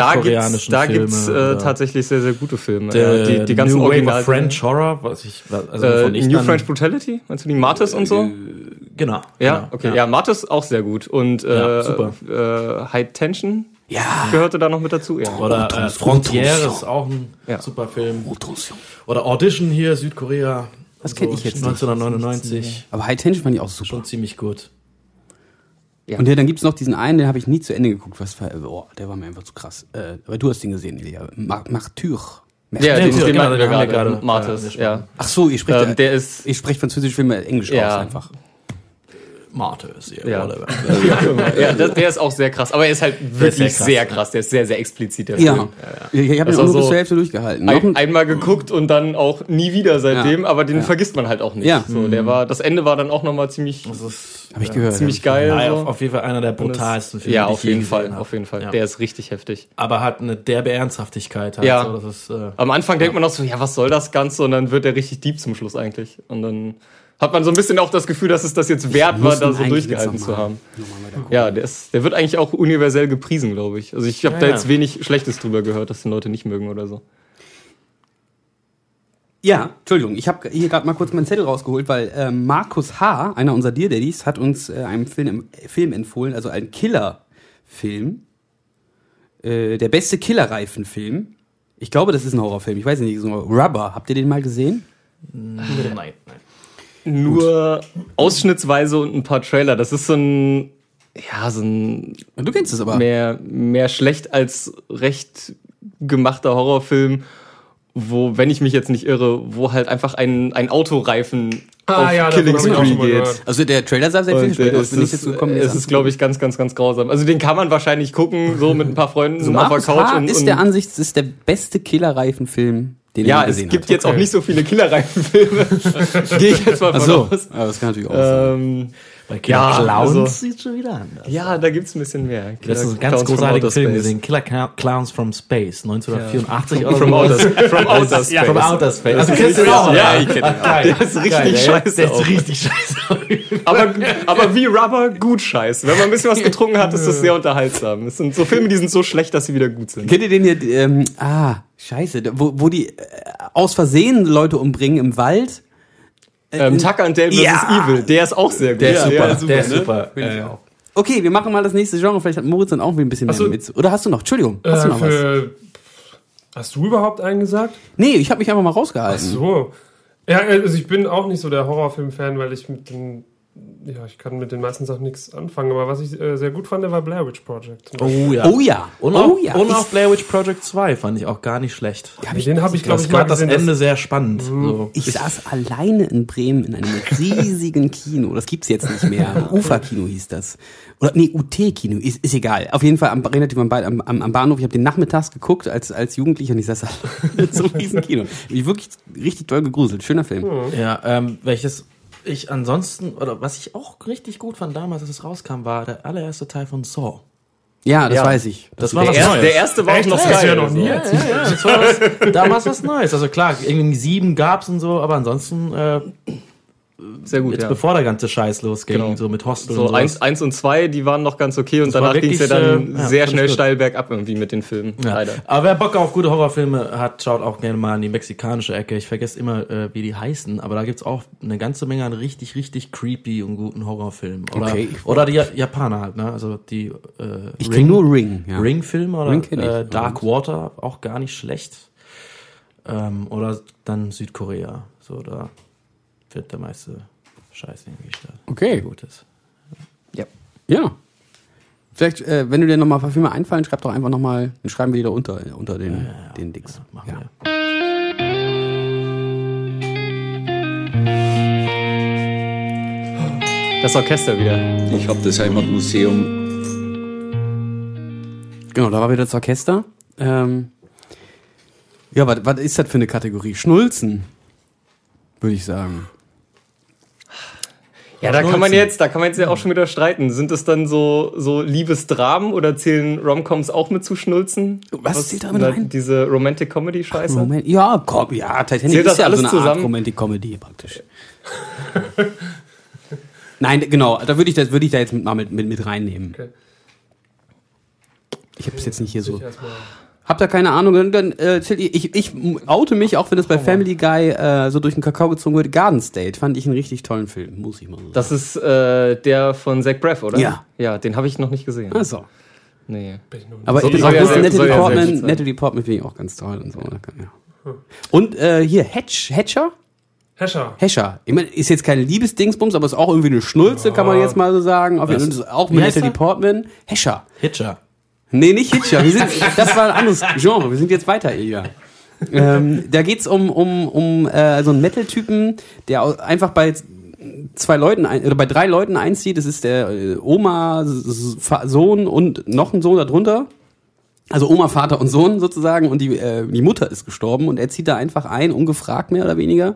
da Filme. gibt's äh, tatsächlich sehr, sehr gute Filme. der, ja, die, die ganzen New Original French Horror, was ich, also äh, von ich New French Brutality, meinst du die Martis und so? Genau. Ja, genau, okay. Ja, Martis auch sehr gut. Und äh, Ja, super. Äh, High Tension Ja. gehörte da noch mit dazu. Ja. Oder äh, Frontiere ist auch ein Ja. super Film. Oder Audition hier, Südkorea. Das kenn ich jetzt nicht. 1999. Aber High Tension fand ich auch super. Schon ziemlich gut. Und ja, dann gibt's noch diesen einen, den habe ich nie zu Ende geguckt. Was war, boah, der war mir einfach zu krass. Äh, aber du hast den gesehen, Elia. Ma- Martyr. Ja, Ja, den, den den wir gerade. Martis, äh, ja. Ach so, ihr sprecht, Ähm, der ist, ich spreche französisch Filme Englisch Ja. raus einfach. Martyrs, ja. Ja. whatever. ja, das, der ist auch sehr krass. Aber er ist halt wirklich krass, sehr krass. Der ist sehr, sehr explizit, der Ja. Film. Ich, ich habe Das den auch nur bis so zur Hälfte durchgehalten. Ein, ein, einmal geguckt und dann auch nie wieder seitdem, Ja. aber den Ja. vergisst man halt auch nicht. Ja. So, der war, das Ende war dann auch nochmal ziemlich, Das ist habe ich gehört. ziemlich hab geil. ja, so. auf, auf jeden Fall einer der brutalsten Filme, Ja, die auf jeden Fall, auf jeden Fall. Ja. Der ist richtig heftig. Aber hat eine derbe Ernsthaftigkeit. Halt Ja. So, das ist, äh, Am Anfang denkt man noch so, ja, was soll das Ganze? Und dann wird er richtig deep zum Schluss eigentlich. Und dann hat man so ein bisschen auch das Gefühl, dass es das jetzt wert war, da so durchgehalten zu haben. Ja, der, ist, der wird eigentlich auch universell gepriesen, glaube ich. Also ich habe Ja, da ja. jetzt wenig Schlechtes drüber gehört, dass die Leute nicht mögen oder so. Ja, Entschuldigung, ich habe hier gerade mal kurz meinen Zettel rausgeholt, weil ähm, Markus H., einer unserer Dear Daddies, hat uns äh, einen Film, Film empfohlen, also einen Killer-Film. Äh, der beste Killerreifen-Film. Ich glaube, das ist ein Horrorfilm. Ich weiß nicht, so Rubber. Habt ihr den mal gesehen? nein, nein. Nur ausschnittsweise und ein paar Trailer. Das ist so ein, ja, so ein Du kennst es aber. mehr, mehr schlecht als recht gemachter Horrorfilm, wo, wenn ich mich jetzt nicht irre, wo halt einfach ein, ein Autoreifen Ah, auf ja, Killing Spree geht. Also der Trailer sah sehr Und vielversprechend äh, aus. es Bin ich ist, dazu gekommen, es das ist glaube ich, ganz, ganz, ganz grausam. Also den kann man wahrscheinlich gucken, so mit ein paar Freunden also auf der Couch. H. und, ist der Ansicht, es ist der beste Killerreifen-Film, den ja, es gibt hat. jetzt auch Okay. nicht so viele Killerreifen-Filme. Gehe ich jetzt mal von so, aus. aber das kann natürlich auch sein. Ähm, Bei Killer Ja, Clowns also- sieht schon wieder anders. ja, da gibt's ein bisschen mehr. Das ist ein Killer ganz großartiger Film gesehen. Killer Clown- Clowns from Space, 1984 oder From. Outer, from outer Space. From Outer Space. Also Das kennst ist du den auch? richtig- Ja, ich kenn den auch. Geil. Der ist richtig Geil, scheiße Der auch. ist richtig scheiße. Aber, aber wie Rubber, gut scheiße. Wenn man ein bisschen was getrunken hat, ist das sehr unterhaltsam. Es sind so Filme, die sind so schlecht, dass sie wieder gut sind. Kennt ihr den hier, ähm, ah, scheiße, wo, wo die äh, aus Versehen Leute umbringen im Wald? Ähm, Tucker and Dale vs. Ja. Evil, der ist auch sehr gut. Der ist super. Ja, Der ist ne? super. Ich Äh. Okay, wir machen mal das nächste Genre. Vielleicht hat Moritz dann auch ein bisschen Ach so. mehr mit. Oder hast du noch? Entschuldigung, hast Äh, du noch was? hast du überhaupt einen gesagt? Nee, ich habe mich einfach mal rausgehalten. So. Ja, also ich bin auch nicht so der Horrorfilm-Fan, weil ich mit den, ja, ich kann mit den meisten Sachen nichts anfangen. Aber was ich äh, sehr gut fand, war Blair Witch Project. Beispiel. Oh ja. Oh ja, Und, oh auch, ja. und Ich- auch Blair Witch Project 2 fand ich auch gar nicht schlecht. hab ich, den habe ich, glaube Das ich, gerade das. Ende sehr spannend. Mhm. So. ich saß alleine in Bremen in einem riesigen Kino. Das gibt's jetzt nicht mehr. Ufa-Kino hieß das. Oder nee, UT-Kino. Ist, ist egal. Auf jeden Fall am, relativ am, am, am Bahnhof. Ich habe den nachmittags geguckt als, als Jugendlicher und ich saß alleine in so einem riesen Kino. Ich wirklich richtig toll gegruselt. Schöner Film. Ja, ähm, welches ich ansonsten, oder was ich auch richtig gut fand damals, als es rauskam, war der allererste Teil von Saw. Ja, das Ja. weiß ich. Das war Der, was erste, Neues. der erste war auch noch Das geil. ja noch nie erzählt. Ja, ja, das war was, damals was Neues. Also klar, irgendwie sieben gab's und so, aber ansonsten, äh, Sehr gut, jetzt ja. bevor der ganze Scheiß losging, Genau. so mit Hostel So und eins, eins und zwei, die waren noch ganz okay und war danach ging es ja dann äh, ja, sehr fand schnell steil bergab irgendwie mit den Filmen. Ja. Leider. Aber wer Bock auf gute Horrorfilme hat, schaut auch gerne mal in die mexikanische Ecke. Ich vergesse immer, äh, wie die heißen, aber da gibt's auch eine ganze Menge an richtig, richtig creepy und guten Horrorfilmen. Oder, Okay. oder die Ja- Japaner halt, ne? Also die äh, Ich kenne nur Ring. Ja. Ring-Filme oder Ring kenn ich. äh, Dark Water, auch gar nicht schlecht. Ähm, oder dann Südkorea. So, da wird der meiste Scheiß irgendwie statt. Okay. Der gut ist. Ja. Vielleicht, äh, wenn du dir nochmal ein paar Filme einfallen, schreib doch einfach nochmal, dann schreiben wir die da unter, unter den, den Dings. Machen Ja. wir. Das Orchester wieder. Ich habe das Heimatmuseum Genau, da war wieder das Orchester. Ähm, ja, was, was ist das für eine Kategorie? Schnulzen, würde ich sagen. Ja, da kann man jetzt, da kann man jetzt ja auch schon wieder streiten. Sind es dann so, so Liebesdramen oder zählen Romcoms auch mit zu Schnulzen? Was zählt da mit rein? Diese Romantic Comedy Scheiße? Moment, ja, komm, ja, Titanic Zählt ist das ja alles so eine Art zusammen? Romantic Comedy praktisch. Nein, genau, da würde ich das würde ich da jetzt mit, mal mit, mit, mit reinnehmen. Okay. Ich habe es jetzt nicht hier so. Habt ihr keine Ahnung? Dann, dann äh, ich, ich oute mich, auch wenn das bei Family Guy äh, so durch den Kakao gezogen wird. Garden State fand ich einen richtig tollen Film, muss ich mal sagen. Das ist äh, der von Zach Braff, oder? Ja. Ja, den habe ich noch nicht gesehen. also, Nee. Bin ich noch nicht. Aber Soll- ich bin auch ja soll Natalie ja Portman. Natalie Portman finde ich auch ganz toll und so. kann- Ja. Und äh, hier, Hatch, Hatcher? Hescher. Hescher. Ich meine, ist jetzt kein Liebesdingsbums, aber ist auch irgendwie eine Schnulze, kann man jetzt mal so sagen. Auf jeden Fall auch mit Natalie? Portman. Hescher. Hitcher. Nee, nicht Hitcher. Wir sind, das war ein anderes Genre. Wir sind jetzt weiter, Ilja. Ähm, da geht's um, um, um äh, so einen Metal-Typen, der einfach bei zwei Leuten ein, oder bei drei Leuten einzieht. Das ist der äh, Oma, Sohn und noch ein Sohn darunter. Also Oma, Vater und Sohn sozusagen und die, äh, die Mutter ist gestorben und er zieht da einfach ein, ungefragt mehr oder weniger.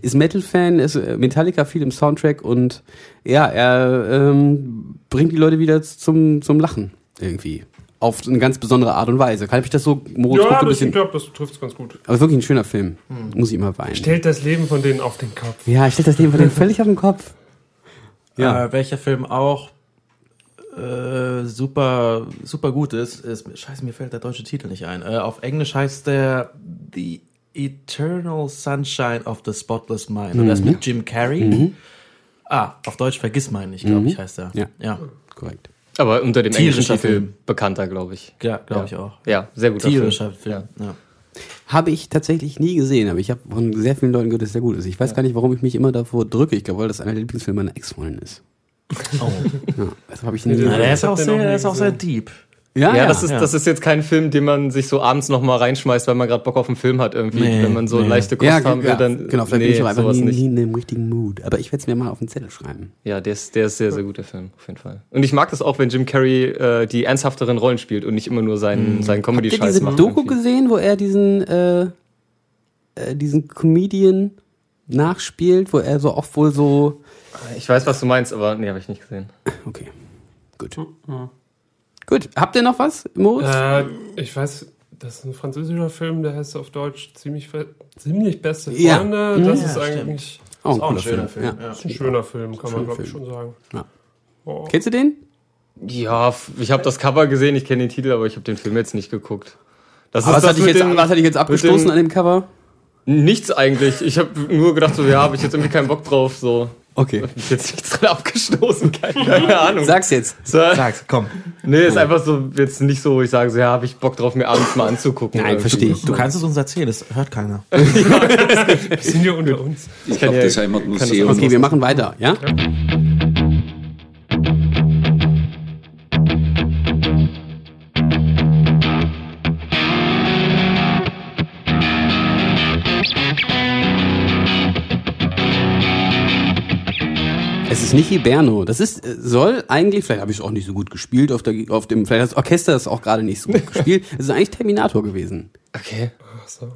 Ist Metal-Fan, ist äh, Metallica viel im Soundtrack und ja, er ähm, bringt die Leute wieder zum, zum Lachen irgendwie. Auf eine ganz besondere Art und Weise. Kann ich das so, Moritz Ja, ein das, ich bisschen, glaube, das trifft es ganz gut. aber wirklich ein schöner Film. Muss ich immer weinen. Stellt das Leben von denen auf den Kopf. Ja, ich stelle das Leben von denen völlig auf den Kopf. Ja. Äh, welcher Film auch äh, super, super gut ist, ist, scheiße, mir fällt der deutsche Titel nicht ein. Äh, auf Englisch heißt der The Eternal Sunshine of the Spotless Mind. Und das mit Jim Carrey. Ah, auf Deutsch vergiss meinen nicht, glaube ich, heißt der. Ja. ja, Korrekt. Aber unter dem englischen Tierischer Titel Film. bekannter, glaube ich. ja glaube ich Ja. auch. Ja, sehr guter Tierischer Film. Film. Ja. Habe ich tatsächlich nie gesehen, aber ich habe von sehr vielen Leuten gehört, dass es sehr gut ist. Ich weiß gar nicht, warum ich mich immer davor drücke. Ich glaube, weil das einer der Lieblingsfilme meiner Ex-Freundin ist. Oh. Ja, deshalb habe ich nie Na, gesehen. der Ich ist auch sehr, der ist auch sehr deep. Ja, Ja, das, ist, ja. das ist jetzt kein Film, den man sich so abends nochmal reinschmeißt, weil man gerade Bock auf einen Film hat irgendwie. Nee, Wenn man so nee. leichte Kost ja, haben will, ja, dann genau, vielleicht bin ich auch einfach nie, nicht. nie in einem richtigen Mood. Aber ich werde es mir mal auf den Zettel schreiben. Ja, der ist, der ist sehr, sehr gut, der Film, auf jeden Fall. Und ich mag das auch, wenn Jim Carrey äh, die ernsthafteren Rollen spielt und nicht immer nur seinen, seinen Habt ihr Comedy-Scheiß diese macht. Doku irgendwie. gesehen, wo er diesen, äh, äh, diesen Comedian nachspielt, wo er so oft wohl so... Ich weiß, was du meinst, aber nee, habe ich nicht gesehen. Okay, gut. Gut, habt ihr noch was, Moritz? Äh, ich weiß, das ist ein französischer Film, der heißt auf Deutsch ziemlich, ziemlich beste Ja. Freunde. Das Ja, ist eigentlich auch ein Auch ein schöner Film. Ja. Ja. ist ein schöner Film, kann man glaube ich Film. schon sagen. Ja. Oh. Kennst du den? Ja, ich habe das Cover gesehen, ich kenne den Titel, aber ich habe den Film jetzt nicht geguckt. Das was, das hat dich mit jetzt, dem- was hat dich jetzt abgestoßen dem- an dem Cover? Nichts eigentlich. Ich habe nur gedacht, so, ja, habe ich jetzt irgendwie keinen Bock drauf. So, Okay. hab ich jetzt nichts dran abgestoßen, keine, Ahnung. Sag's jetzt. So, Sag's, komm. nee, ist einfach so jetzt nicht so, wo ich sage, so, ja, habe ich Bock drauf, mir abends mal anzugucken. Nein, verstehe ich. Du kannst es uns erzählen, das hört keiner. Wir sind ja unter uns. Ich kann glaube, ja- das Heimatmuseum. das Okay, wir machen weiter, ja? Es ist nicht Hiberno. Das ist, äh, soll eigentlich, vielleicht habe ich es auch nicht so gut gespielt auf, der, auf dem, vielleicht hat das Orchester ist auch gerade nicht so gut gespielt. Es ist eigentlich Terminator gewesen. Okay.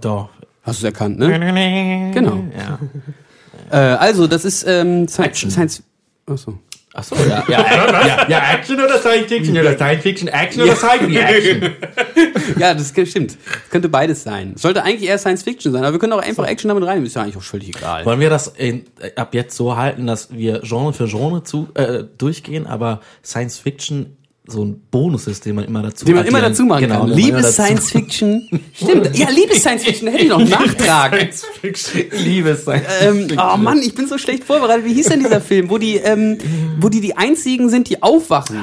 Doch. Hast du es erkannt, ne? Genau. Ja. Äh, also, das ist ähm, Science. Action. Science Achso. Achso, ja. Ja, ja, ja, Action oder Science Fiction oder Science Fiction, Action oder Sci-Fi Action. Ja, das stimmt. Das könnte beides sein. Es sollte eigentlich eher Science Fiction sein, aber wir können auch einfach Action damit rein. Ist ja eigentlich auch völlig egal. Wollen wir das in, ab jetzt so halten, dass wir Genre für Genre zu, äh, durchgehen, aber Science Fiction so ein Bonus ist, den man immer dazu Den man immer dazu machen genau, kann. dazu- Science Fiction. Stimmt. Ja, liebes Science Fiction. Da hätte ich noch einen Nachtrag. Liebes Science ähm, oh Mann, ich bin so schlecht vorbereitet. Wie hieß denn dieser Film, wo die, ähm, wo die die einzigen sind, die aufwachen?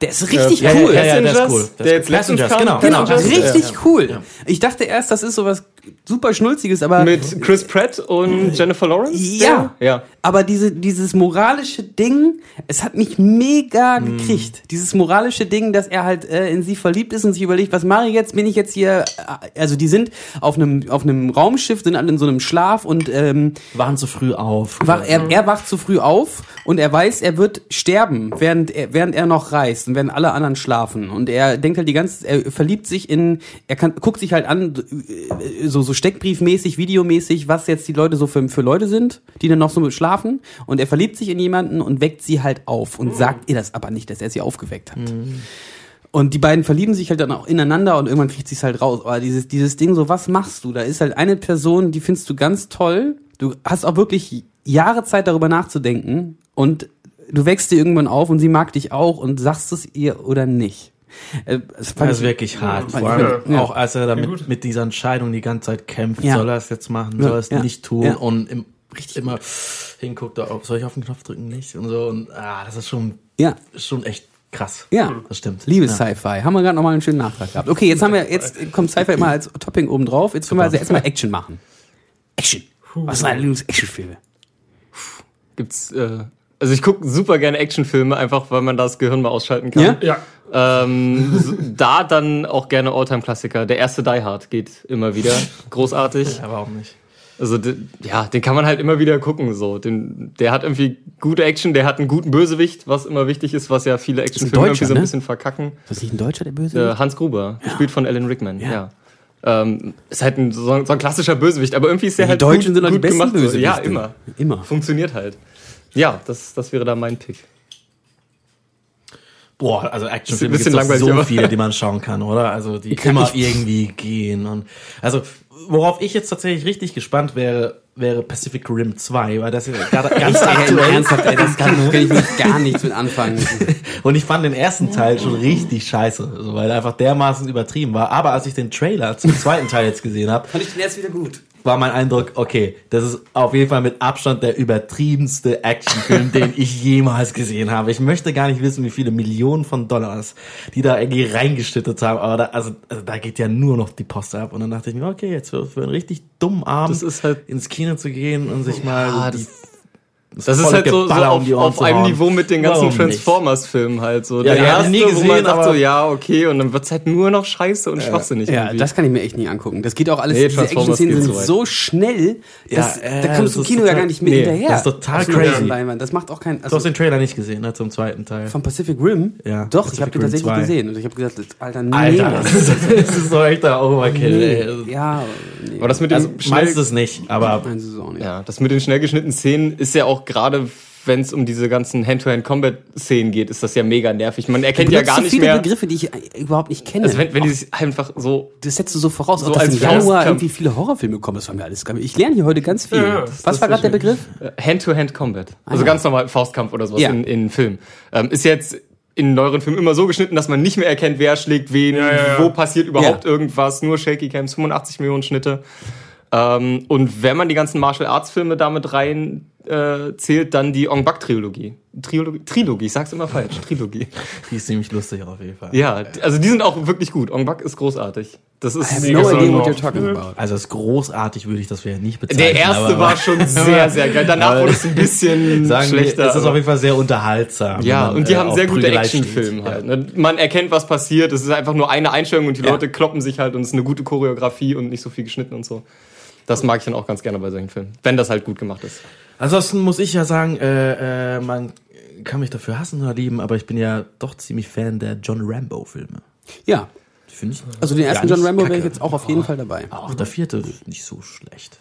Der ist richtig Ja, ja, cool. ja, ja, der ist cool. Der der ist jetzt Passengers, kam. genau. Genau, Passengers. richtig Ja. cool. Ich dachte erst, das ist sowas super Schnulziges, aber Mit Chris Pratt und Jennifer Lawrence? Ja. Ja. Aber diese, dieses moralische Ding, es hat mich mega gekriegt. Dieses moralische Ding, dass er halt äh, in sie verliebt ist und sich überlegt, was mache ich jetzt? Bin ich jetzt hier? äh, Also die sind auf einem auf einem Raumschiff, sind alle in so einem Schlaf und ähm, Waren zu früh auf. wach, er, er wacht zu früh auf und er weiß, er wird sterben, während er, während er noch reist und während alle anderen schlafen. Und er denkt halt die ganze, er verliebt sich in, er kann, guckt sich halt an, äh, so, so Steckbriefmäßig, videomäßig, was jetzt die Leute so für, für Leute sind, die dann noch so schlafen. Und er verliebt sich in jemanden und weckt sie halt auf und sagt ihr das aber nicht, dass er sie aufgeweckt hat. Und die beiden verlieben sich halt dann auch ineinander und irgendwann kriegt sie es halt raus. Aber dieses, dieses Ding so, was machst du? Da ist halt eine Person, die findest du ganz toll. Du hast auch wirklich Jahre Zeit darüber nachzudenken und du wächst dir irgendwann auf und sie mag dich auch und sagst es ihr oder nicht. Äh, Das, fand Das ist ich- wirklich hart. Ja, Vor allem ja. auch als er damit mit dieser Entscheidung die ganze Zeit kämpft. Ja. Soll er es jetzt machen? Ja, Soll er es ja, nicht tun? ja. Und im, richtig immer hinguckt, ob, soll ich auf den Knopf drücken? Nicht? Und so. Und ah, das ist schon, Ja. schon echt Krass. Ja, Das stimmt. Liebes ja. Sci-Fi. Haben wir gerade nochmal einen schönen Nachtrag gehabt. Okay, jetzt haben wir, jetzt kommt Sci-Fi immer als Topping oben drauf. Jetzt können wir also erstmal Action machen. Action. Was sind deine Lieblings-Action-Filme? Gibt's, äh, also ich gucke super gerne Actionfilme, einfach weil man das Gehirn mal ausschalten kann. Ja? Ja. Ähm, da dann auch gerne Alltime-Klassiker. Der erste Die Hard geht immer wieder. Großartig. Ja, warum nicht? Also ja, den kann man halt immer wieder gucken. So, den, der hat irgendwie gute Action, der hat einen guten Bösewicht, was immer wichtig ist, was ja viele Actionfilme irgendwie so ein ne? bisschen verkacken. Ist das nicht ein Deutscher, der Böse? Äh, Hans Gruber, gespielt von Alan Rickman. Ja. Ähm, ist halt ein, so, ein- so ein klassischer Bösewicht, aber irgendwie ist der die halt Deutschen gut, sind doch die besten gemacht. Bösewichte. Ja, immer. Immer. Funktioniert halt. Ja, das, das wäre da mein Pick. Boah, also Actionfilme doch langweilig, so aber- viele, die man schauen kann, oder? Also die Kann immer irgendwie gehen und also worauf ich jetzt tatsächlich richtig gespannt wäre, wäre Pacific Rim 2, weil das ist gerade ganz aktuell ernsthaft, ey, das kann, kann ich wirklich gar nichts mit anfangen. und ich fand den ersten Teil schon richtig scheiße, weil er einfach dermaßen übertrieben war. Aber als ich den Trailer zum zweiten Teil jetzt gesehen habe, Fand ich den erst wieder gut. War mein Eindruck, okay, das ist auf jeden Fall mit Abstand der übertriebenste Actionfilm, den ich jemals gesehen habe. Ich möchte gar nicht wissen, wie viele Millionen von Dollars die da irgendwie reingeschüttet haben, aber da, also, also da geht ja nur noch die Post ab. Und dann dachte ich mir, okay, jetzt für, für einen richtig dummen Abend halt- ins Kino zu gehen und sich mal Ja, die, das- Das ist halt so, so Geballer um auf, auf einem. Niveau mit den ganzen? Transformers-Filmen halt so. Ja, Der ich erste, nie wo man gesehen, sagt so, aber- ja, okay, und dann wird's halt nur noch scheiße und schwachsinnig Ja, irgendwie. das kann ich mir echt nie angucken. Das geht auch alles, Nee, diese Action-Szenen sind so schnell, dass, Ja, äh, da kommst das du im Kino ja total- gar nicht mehr nee, hinterher. das ist total Auf crazy. Leinwand. Das macht auch keinen, Du hast also den Trailer nicht gesehen, ne, zum zweiten Teil. von Pacific Rim? Ja, Doch, ich Pacific habe den tatsächlich 2. gesehen. Und ich habe gesagt, Alter, nee. Alter, das ist, das ist so echt der Overkill, ey. Also. Ja, nee. Aber das mit dem Also, meinst du es nicht, aber auch nicht. ja, das mit den schnell geschnittenen Szenen ist ja auch gerade, wenn es um diese ganzen Hand-to-Hand-Combat-Szenen geht, ist das ja mega nervig. Man erkennt ja gar so nicht viele mehr. Begriffe, die ich äh, überhaupt nicht kenne. Also wenn, wenn die sich einfach so das setzt du so voraus, So auch dass als im Januar irgendwie viele Horrorfilme kommen. Das war mir alles. Ich lerne hier heute ganz viel. Ja, Was das war gerade der. Begriff? äh, Hand-to-Hand-Combat. Also Ah, ja. ganz normal Faustkampf oder sowas Ja. in, in Film. Ähm, ist jetzt in neueren Filmen immer so geschnitten, dass man nicht mehr erkennt, wer schlägt wen, Ja, ja, ja. wo passiert überhaupt Ja. irgendwas, nur Shaky Cams, 85 Millionen Schnitte. Ähm, und wenn man die ganzen Martial Arts Filme damit rein äh, zählt, dann die Ong Bak Trilogie. Trilogie, Trilogie, ich sag's immer falsch, Trilogie. die ist ziemlich lustig auf jeden Fall. Ja, also die sind auch wirklich gut. Ong Bak ist großartig. Das I have ist no idea what you're talking about. Also das großartig würde ich das ja nicht bezeichnen. der erste aber, war schon sehr, sehr geil. Danach wurde es ein bisschen sagen schlechter. Wir, es ist auf jeden Fall sehr unterhaltsam. Ja, man, und die äh, haben sehr gute Actionfilme halt. Ne? Man erkennt, was passiert. Es ist einfach nur eine Einstellung und die Ja. Leute kloppen sich halt und es ist eine gute Choreografie und nicht so viel geschnitten und so. Das mag ich dann auch ganz gerne bei solchen Filmen, wenn das halt gut gemacht ist. Ansonsten muss ich ja sagen, äh, äh, man kann mich dafür hassen oder lieben, aber ich bin ja doch ziemlich Fan der John Rambo-Filme. Ja, Finde ich. also den ersten John Rambo wäre ich jetzt auch auf jeden Fall dabei. Auch der vierte nicht so schlecht.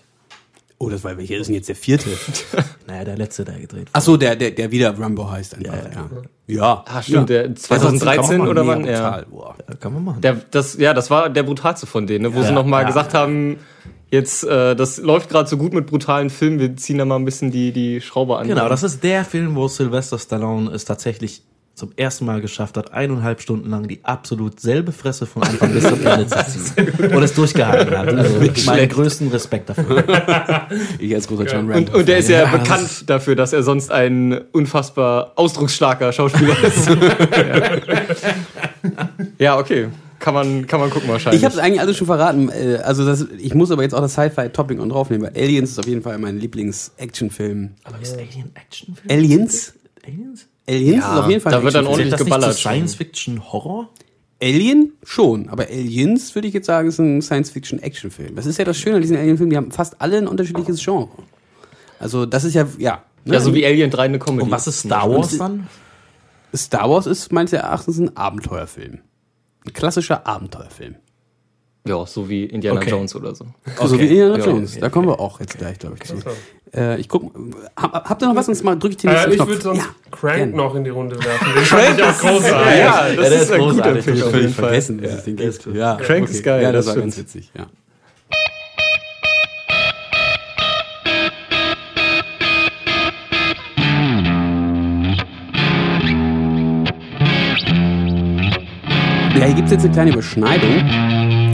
Oh, das war welcher ist denn jetzt der vierte? Naja, der letzte, der gedreht wurde. Ach so, der, der, der wieder Rambo heißt einfach. Ja, Ja, ja. ja. Ah, stimmt, der 2013 man oder wann? Ja. brutal, boah. Ja, kann man machen. Der, das, ja, das war der brutalste von denen, ne? wo Ja, sie nochmal ja, gesagt ja. haben, jetzt, äh, das läuft gerade so gut mit brutalen Filmen, wir ziehen da mal ein bisschen die, die Schraube an. Genau, das ist der Film, wo Sylvester Stallone es tatsächlich zum ersten Mal geschafft hat, eineinhalb Stunden lang die absolut selbe Fresse von Anfang bis zum Ende zu ziehen. Und es durchgehalten hat. Also meinen größten Respekt dafür. Ich als großer John Rambo. Und, und der ist ja, Ja, das bekannt dafür, dass er sonst ein unfassbar ausdrucksstarker Schauspieler ist. ja, okay. Kann man, kann man gucken wahrscheinlich. Ich habe es eigentlich alles schon verraten. Äh, Also das, ich muss aber jetzt auch das Sci-Fi-Topping on draufnehmen, weil Aliens ist auf jeden Fall mein Lieblings-Action-Film. Aber ist Alien Actionfilm? Aliens? Aliens? Aliens Ja, ist auf jeden Fall da ein wird dann ordentlich Zählt das nicht geballert zu Science-Fiction-Horror? Alien schon, aber Aliens würde ich jetzt sagen, ist ein Science-Fiction-Action-Film. Das ist ja das Schöne an diesen Alien-Filmen, die haben fast alle ein unterschiedliches Genre. Also das ist ja, ja. ne? ja, so wie Alien 3 eine Comedy. Und was ist Star Wars dann? Star Wars ist meines Erachtens ein Abenteuerfilm. Ein klassischer Abenteuerfilm. Ja, so wie Indiana Okay. Jones oder so. So wie Indiana Ja, Jones. okay, da kommen wir auch jetzt gleich, glaube ich, zu. Äh, ich guck, hab, habt ihr noch was? Sonst mal drücke ich den nächsten Äh, ich würde sonst ja, Crank gern. noch in die Runde werfen. Den ich auch großartig. Ja, das der ist ist ein guter das ich Fall. vergessen, dass es den der gibt. ist. Ja, Crank ist geil, Ja, das, das war ganz witzig, ja. Ja, hier gibt es jetzt eine kleine Überschneidung.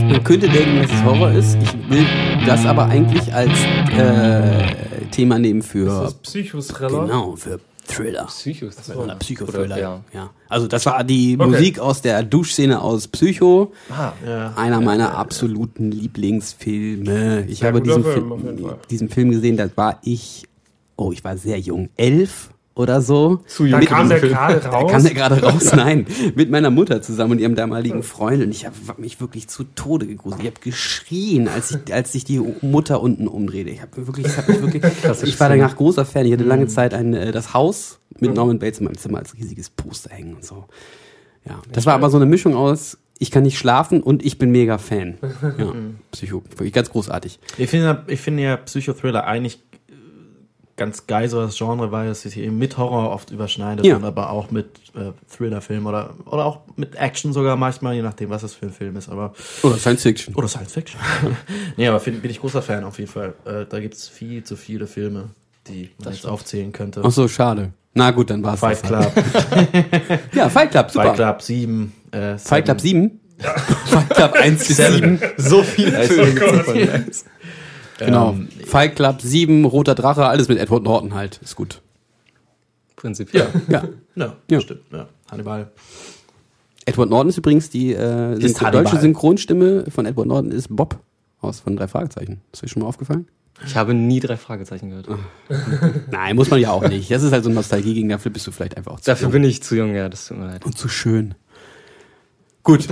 Man könnte denken, dass es Horror ist. Ich will das aber eigentlich als äh, Thema nehmen für Das ist Psychothriller. Genau, für Thriller. Psycho-Thriller. Oder Psychothriller. Ja. ja. Also das war die Okay. Musik aus der Duschszene aus Psycho. Ah, ja. Einer meiner absoluten Lieblingsfilme. Ich habe diesen Film, Film, diesen Film gesehen, da war ich, oh, ich war sehr jung, elf oder so. Zu Da kam der gerade Da raus. kam der gerade raus, nein, mit meiner Mutter zusammen und ihrem damaligen Freund und ich habe mich wirklich zu Tode gegruselt. Ich habe geschrien, als ich, als sich die Mutter unten umdrehte. Ich habe wirklich, ich, hab mich wirklich ich war danach großer Fan. Ich hatte lange Zeit ein, äh, das Haus mit Norman Bates in meinem Zimmer als riesiges Poster hängen und so. Ja, das war aber so eine Mischung aus, ich kann nicht schlafen und ich bin mega Fan. Ja, Psycho, wirklich ganz großartig. Ich finde, ja- ich finde ja Psychothriller eigentlich ganz geil, so das Genre, weil es sich eben mit Horror oft überschneidet Ja. und aber auch mit äh, Thriller-Filmen oder, oder auch mit Action sogar manchmal, je nachdem, was das für ein Film ist. Aber Oder Science Fiction. Oder Science Fiction. nee, aber find, bin ich großer Fan auf jeden Fall. Äh, da gibt's viel zu viele Filme, die man jetzt aufzählen könnte. Ach so, schade. Na gut, dann war's Fight das. Club, Ja, Fight Club, super. Fight Club 7, äh, Fight Club 7? Fight Club 1 bis 7. So viele Filme. davon. Genau. Ähm, Fight Club 7, Roter Drache, alles mit Edward Norton halt. Ist gut. Prinzipiell. Ja. Ja, Ja. stimmt. Ja. Hannibal. Edward Norton ist übrigens die äh, Ist deutsche Synchronstimme von Edward Norton ist Bob aus von drei Fragezeichen. Ist euch schon mal aufgefallen? Ich habe nie drei Fragezeichen gehört. Nein, muss man ja auch nicht. Das ist halt so ein Nostalgie gegen dafür bist du vielleicht einfach auch zu Dafür jung bin ich zu jung, ja, das tut mir leid. und zu schön. Gut.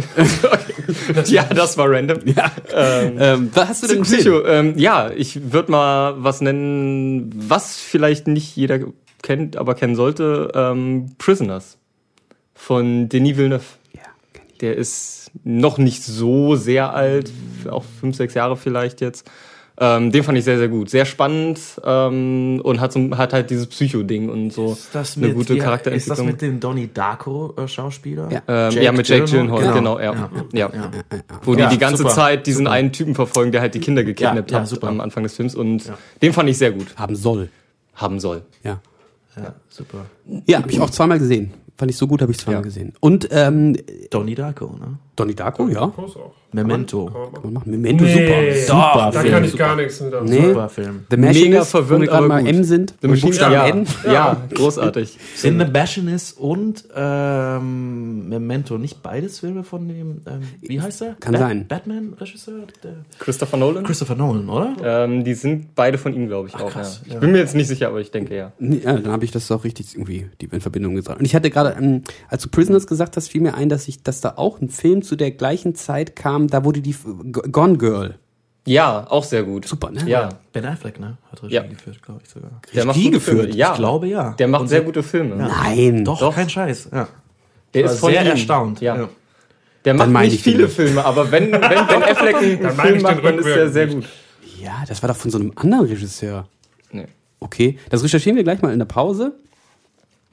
Ja, das war random. ja. Ähm, was hast du denn? Psycho, ähm, ja, ich würde mal was nennen, was vielleicht nicht jeder kennt, aber kennen sollte. Ähm, Prisoners von Denis Villeneuve. Ja, kenn ich. Der ist noch nicht so sehr alt, auch fünf, sechs Jahre vielleicht jetzt. Ähm, den fand ich sehr, sehr gut. Sehr spannend ähm, und hat, so, hat halt dieses Psycho-Ding und so Ist das eine mit, gute Ist Charakterentwicklung. das mit dem Donnie Darko äh, Schauspieler? Ja. ähm, ja, mit Jake Gyllenhaal, Genau. genau, ja. Ja, ja. ja. Wo Ja, die die ganze super, Zeit diesen super. einen Typen verfolgen, der halt die Kinder gekidnappt Ja, ja, hat am Anfang des Films und Ja. den fand ich sehr gut Haben soll. haben soll. Ja. Ja, super. Ja, habe ich auch zweimal gesehen. Fand ich so gut, habe ich zweimal Ja. gesehen. Und ähm, Donnie Darko, ne? Donnie Darko, ja. Groß auch. Memento. Kann man machen. Kann man machen. Memento, Nee, super. Super Da Film, kann ich gar nichts mit Nee. Super Film. The Mega Machinist, verwirrend, wo wir gerade aber mal. M sind. The Buchstaben ja, N. ja, großartig. In The Machinist und ähm, Memento, nicht beides Filme von dem, ähm, wie heißt er? Kann sein. Batman-Regisseur? Christopher Nolan? Christopher Nolan, oder? Ähm, die sind beide von ihm, glaube ich, auch. krass, ja. Ich ja. bin mir jetzt nicht sicher, aber ich denke ja. Nee, Ja, dann habe ich das auch richtig irgendwie die in Verbindung gebracht. Und ich hatte gerade, ähm, als du Prisoners gesagt hast, fiel mir ein, dass ich, dass da auch ein Film zu der gleichen Zeit kam, da wurde die G- Gone Girl. Ja, auch sehr gut. Super, ne? Ja, Ben Affleck, ne? Hat Regie Ja. geführt, glaube ich sogar. der macht Regie geführt? Filme. Ja, Ich glaube, ja. Der macht Und sehr gute Filme. Nein. Doch, Doch. kein Scheiß. Ja. Der ist von sehr ihm. erstaunt. Ja. Der macht nicht viele. Filme, aber wenn, wenn Ben Affleck einen Film macht, dann ist er sehr gut. Ja, das war doch von so einem anderen Regisseur. Nee. Okay, das recherchieren wir gleich mal in der Pause.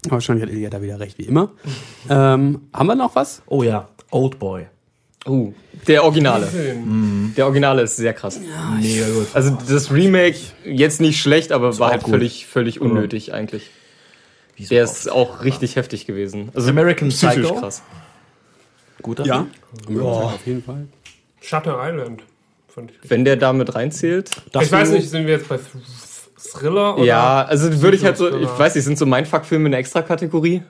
Aber Wahrscheinlich hat Ilja da wieder recht, wie immer. ähm, haben wir noch was? Oh ja, Old Boy. Uh, der Originale. Film. Der Originale ist sehr krass. Mega gut. Also das Remake jetzt nicht schlecht, aber war halt gut. völlig, völlig unnötig eigentlich. Wieso Der ist auch richtig heftig gewesen. Also American psychisch Psycho? krass. guter Ja. Film. Auf jeden Fall. Shutter Island. Fand ich. Wenn der damit reinzählt. Das ich weiß nicht, sind wir jetzt bei Thriller oder? Ja, also würde ich halt so, ich weiß nicht, sind so Mindfuck-Filme eine Extra-Kategorie?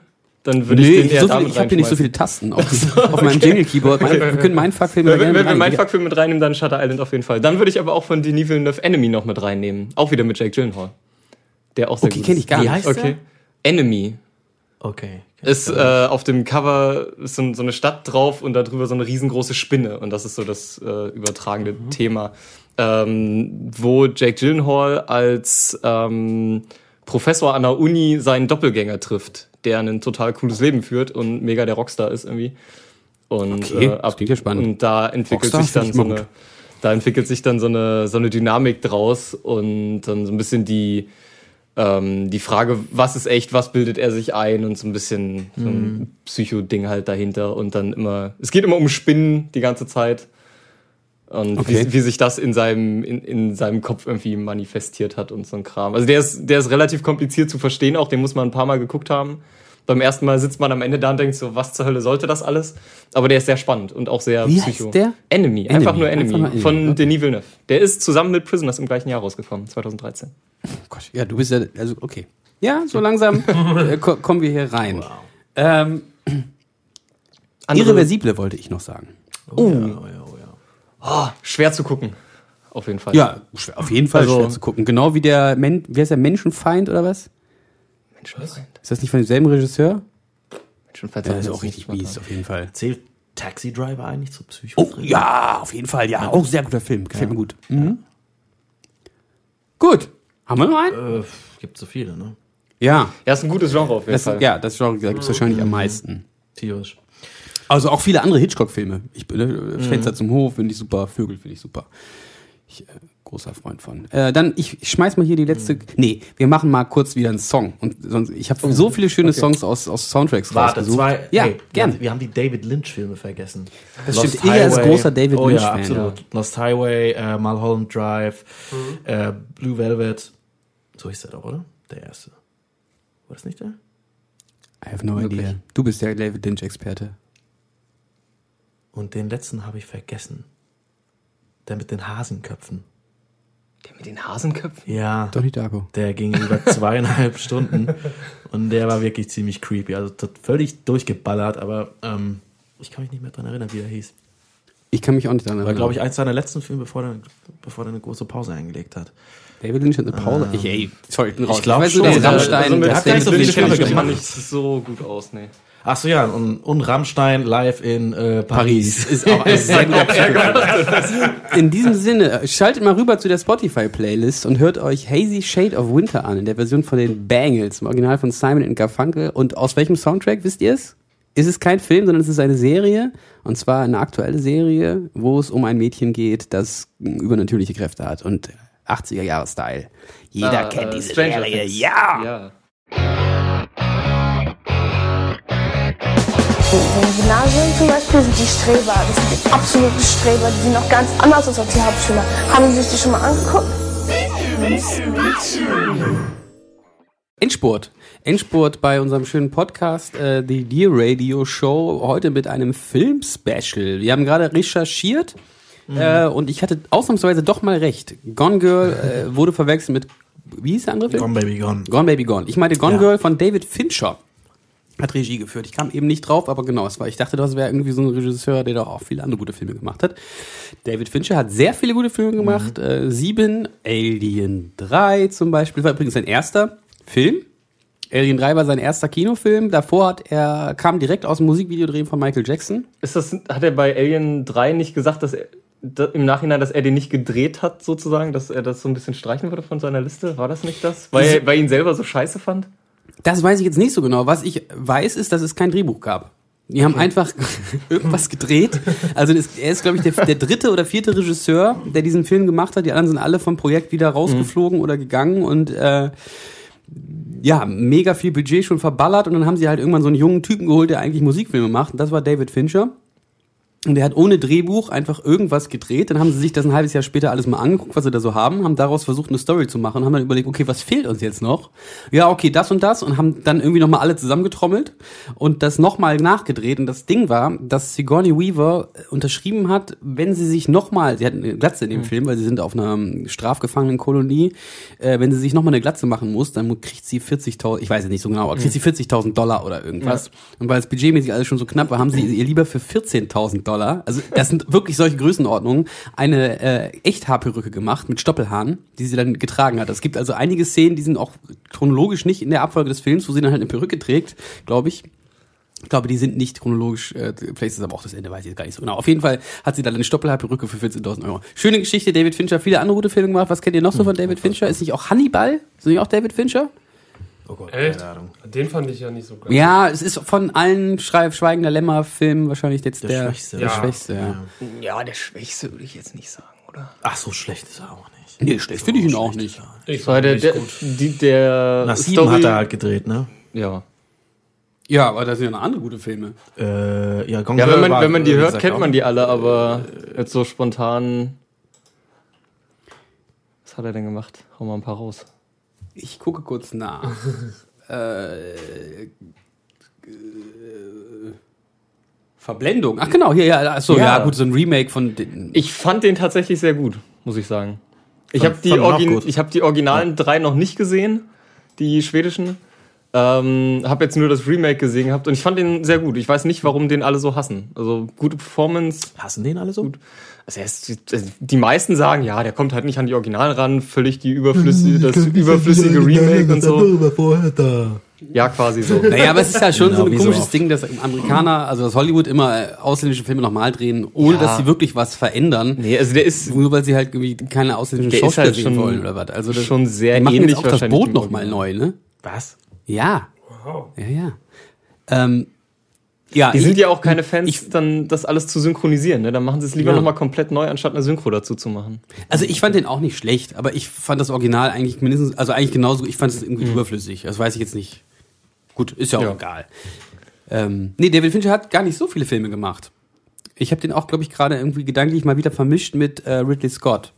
Dann würde Nee, ich den ich, eher so viel, damit ich habe hier nicht so viele Tasten auf, auf meinem Jingle-Keyboard. Mein, wir können Mindfuck-Filme Wenn, wenn, wenn wir mit rein- Mindfuck-Film mit reinnehmen, dann Shutter Island auf jeden Fall. Dann würde ich aber auch von Denis Villeneuve Enemy noch mit reinnehmen. Auch wieder mit Jake Gyllenhaal. Der auch sehr Okay, gut kenn ist. ich gar Wie nicht. heißt Okay. Enemy. Okay. Ist äh, auf dem Cover ist so, so eine Stadt drauf und darüber so eine riesengroße Spinne. Und das ist so das äh, übertragene Thema. Ähm, wo Jake Gyllenhaal als ähm, Professor an der Uni seinen Doppelgänger trifft, der ein total cooles Leben führt und mega der Rockstar ist irgendwie. Und, Okay, äh, klingt ja spannend. Und da entwickelt Rockstar sich dann so eine, da entwickelt sich dann so eine, so eine Dynamik draus und dann so ein bisschen die, ähm, die Frage, was ist echt, was bildet er sich ein und so ein bisschen so Mhm. ein Psycho-Ding halt dahinter und dann immer, es geht immer um Spinnen die ganze Zeit und Okay. wie, wie sich das in seinem, in, in seinem Kopf irgendwie manifestiert hat und so ein Kram. Also der ist, der ist relativ kompliziert zu verstehen, auch den muss man ein paar Mal geguckt haben. Beim ersten Mal sitzt man am Ende da und denkt so, was zur Hölle sollte das alles? Aber der ist sehr spannend und auch sehr Wie psycho. heißt der? Enemy, Enemy, einfach nur einfach Enemy, nur Enemy, von okay. Denis Villeneuve. Der ist zusammen mit Prisoners im gleichen Jahr rausgekommen, 2013. Oh Gott, ja, du bist ja, also okay. Ja, so langsam äh, ko kommen wir hier rein. Ähm, Andere- irreversible wollte ich noch sagen. Oh, ja, oh, ja, oh, ja. Oh, schwer zu gucken. Auf jeden Fall. Ja, schwer, auf jeden Fall Also- schwer zu gucken. Genau wie der, Men wie heißt der Menschenfeind oder was? Menschenfeind. Ist das nicht von demselben Regisseur? Menschenfeind. Der ist auch richtig mies, auf jeden Fall. Zählt Taxi Driver eigentlich zu Oh, Psychothriller? ja, auf jeden Fall, ja. Auch sehr guter Film. Gefällt mir gut. Mhm. Gut. Haben wir noch einen? Äh, gibt so viele, ne? Ja. Ja, ist ein gutes Genre auf jeden Das, Fall. ja, das Genre da gibt es wahrscheinlich am meisten. Tierisch. Also auch viele andere Hitchcock-Filme. Ich bin äh, Fenster zum Hof, finde ich super. Vögel finde ich super. Ich, äh, großer Freund von. Äh, dann, ich, ich schmeiß mal hier die letzte. Nee, wir machen mal kurz wieder einen Song. Und sonst, ich habe so viele schöne Songs aus, aus Soundtracks Warte, rausgesucht. zwei. Ja, hey, gern. Wir haben die David Lynch-Filme vergessen. Das stimmt. Ilja ist großer David oh, Lynch-Fan, Ja, absolut. Lost Highway, äh, Mulholland Drive, äh, Blue Velvet. So hieß der doch, oder? Der erste. War das nicht der? I have no Wirklich? idea. Du bist der David Lynch-Experte. Und den letzten habe ich vergessen. Der mit den Hasenköpfen. Der mit den Hasenköpfen. Ja. Donnie Darko. Der ging über zweieinhalb Stunden und der war wirklich ziemlich creepy. Also völlig durchgeballert, aber ähm, ich kann mich nicht mehr dran erinnern, wie er hieß. Ich kann mich auch nicht daran War, erinnern. glaube ich, eins seiner letzten Filme, bevor er, bevor er eine große Pause eingelegt hat. David Lynch hat eine Pause. ich, ey, sorry, ich bin raus. glaub weiß nur, schon. Der- Rammstein, also mit- dass hat gar nicht so viele Filme gemacht gemacht. hat. nicht so gut aus, nee. Ach so, ja, und, und Rammstein live in äh, Paris Paris. ist auch ein sehr guter. In diesem Sinne, schaltet mal rüber zu der Spotify-Playlist und hört euch Hazy Shade of Winter an, in der Version von den Bangles, im Original von Simon Garfunkel. Und aus welchem Soundtrack, wisst ihr es? Ist es kein Film, sondern es ist eine Serie. Und zwar eine aktuelle Serie, wo es um ein Mädchen geht, das übernatürliche Kräfte hat. Und 80er-Jahre-Style. Jeder Ah, kennt äh, diese Stranger Serie. Things. Ja! Ja. Im Gymnasium zum Beispiel sind die Streber, das sind die absoluten Streber, die sind noch ganz anders als die Hauptschüler. Haben Sie sich die schon mal angeguckt? Endspurt. Endspurt bei unserem schönen Podcast, äh, The Dear Radio Show, heute mit einem Film-Special. Wir haben gerade recherchiert äh, und ich hatte ausnahmsweise doch mal recht. Gone Girl äh, wurde verwechselt mit, wie hieß der andere Film? Gone Baby Gone. Gone Baby Gone. Ich meinte Gone Ja. Girl von David Fincher. Hat Regie geführt. Ich kam eben nicht drauf, aber genau, es war, ich dachte, das wäre irgendwie so ein Regisseur, der doch auch viele andere gute Filme gemacht hat. David Fincher hat sehr viele gute Filme gemacht. Äh, sieben, Alien 3 zum Beispiel, war übrigens sein erster Film. Alien 3 war sein erster Kinofilm. Davor hat er, kam direkt aus dem Musikvideodrehen von Michael Jackson. Ist das, hat er bei Alien 3 nicht gesagt, dass er im Nachhinein, dass er den nicht gedreht hat, sozusagen, dass er das so ein bisschen streichen würde von seiner Liste? War das nicht das? Weil, weil er ihn selber so scheiße fand? Das weiß ich jetzt nicht so genau. Was ich weiß, ist, dass es kein Drehbuch gab. Die haben einfach irgendwas gedreht. Also das, er ist, glaube ich, der, der dritte oder vierte Regisseur, der diesen Film gemacht hat. Die anderen sind alle vom Projekt wieder rausgeflogen oder gegangen und äh, ja, mega viel Budget schon verballert und dann haben sie halt irgendwann so einen jungen Typen geholt, der eigentlich Musikfilme macht. Und das war David Fincher. Und der hat ohne Drehbuch einfach irgendwas gedreht. Dann haben sie sich das ein halbes Jahr später alles mal angeguckt, was sie da so haben, haben daraus versucht, eine Story zu machen, haben dann überlegt, okay, was fehlt uns jetzt noch? Ja, okay, das und das und haben dann irgendwie nochmal alle zusammengetrommelt und das nochmal nachgedreht. Und das Ding war, dass Sigourney Weaver unterschrieben hat, wenn sie sich nochmal, sie hat eine Glatze in dem Film, weil sie sind auf einer ähm, Strafgefangenenkolonie, äh, wenn sie sich nochmal eine Glatze machen muss, dann kriegt sie 40.000, ich weiß es nicht so genau, aber kriegt sie 40.000 Dollar oder irgendwas. Und weil es budgetmäßig alles schon so knapp war, haben sie ihr lieber für 14.000 Dollar, also das sind wirklich solche Größenordnungen, eine äh, Echthaarperücke gemacht mit Stoppelhaaren, die sie dann getragen hat. Es gibt also einige Szenen, die sind auch chronologisch nicht in der Abfolge des Films, wo sie dann halt eine Perücke trägt, glaube ich. Ich glaube, die sind nicht chronologisch, äh, vielleicht ist aber auch das Ende, weiß ich jetzt gar nicht so genau. Auf jeden Fall hat sie dann eine Stoppelhaarperücke für 14.000 Euro. Schöne Geschichte, David Fincher, viele andere gute Filme gemacht. Was kennt ihr noch so von David Fincher? Ist nicht auch Hannibal? Ist nicht auch David Fincher? Oh Gott, Echt? keine Ahnung. Den fand ich ja nicht so geil. Ja, es ist von allen Schrei Schweigender Lämmer-Filmen wahrscheinlich jetzt Der der, Schwächste. Der Ja. Schwächste, ja. Ja, der Schwächste würde ich jetzt nicht sagen, oder? Ach, so schlecht ist er auch nicht. Nee, schlecht finde ich ihn auch nicht. Ich fand der, der, die, der Nach sieben Story, hat er halt gedreht, ne? ja. Ja, aber da sind ja noch andere gute Filme. Äh, ja, Gone Ja, wenn man, war, wenn man die hört, kennt man die alle, aber jetzt so spontan. Was hat er denn gemacht? Hau mal ein paar raus. Ich gucke kurz nach. äh, äh, Verblendung. Ach genau, hier, ja, achso, ja. Ja. gut, so ein Remake von den. Ich fand den tatsächlich sehr gut, muss ich sagen. Ich habe die, ich hab die originalen drei noch nicht gesehen. die schwedischen. Ähm, habe jetzt nur das Remake gesehen gehabt und ich fand den sehr gut. Ich weiß nicht, warum den alle so hassen. Also gute Performance. Hassen den alle so? Also er ist, die meisten sagen, ja, der kommt halt nicht an die Original ran, völlig die überflüssige, das überflüssige Remake und so. Ja, quasi so. Naja, aber es ist ja schon Genau, so ein so komisches oft. Ding, dass Amerikaner, also dass Hollywood immer äh, ausländische Filme nochmal drehen, ohne Ja. dass sie wirklich was verändern. Nee, also der ist Nur weil sie halt irgendwie keine ausländischen Schauspieler halt sehen wollen oder was. Also das, schon sehr die machen ähnlich jetzt auch das Boot nochmal neu, ne? Was? Ja, Wow. ja, ja. Ähm, ja, Die ich- sind ja auch keine Fans, dann das alles zu synchronisieren. Ne? Dann machen sie es lieber Ja. nochmal komplett neu, anstatt eine Synchro dazu zu machen. Also ich fand den auch nicht schlecht, aber ich fand das Original eigentlich mindestens, also eigentlich genauso, ich fand es irgendwie Mhm. überflüssig. Das weiß ich jetzt nicht. Gut, ist ja auch Ja. egal. Ähm, nee, David Fincher hat gar nicht so viele Filme gemacht. Ich habe den auch, glaube ich, gerade irgendwie gedanklich mal wieder vermischt mit äh, Ridley Scott,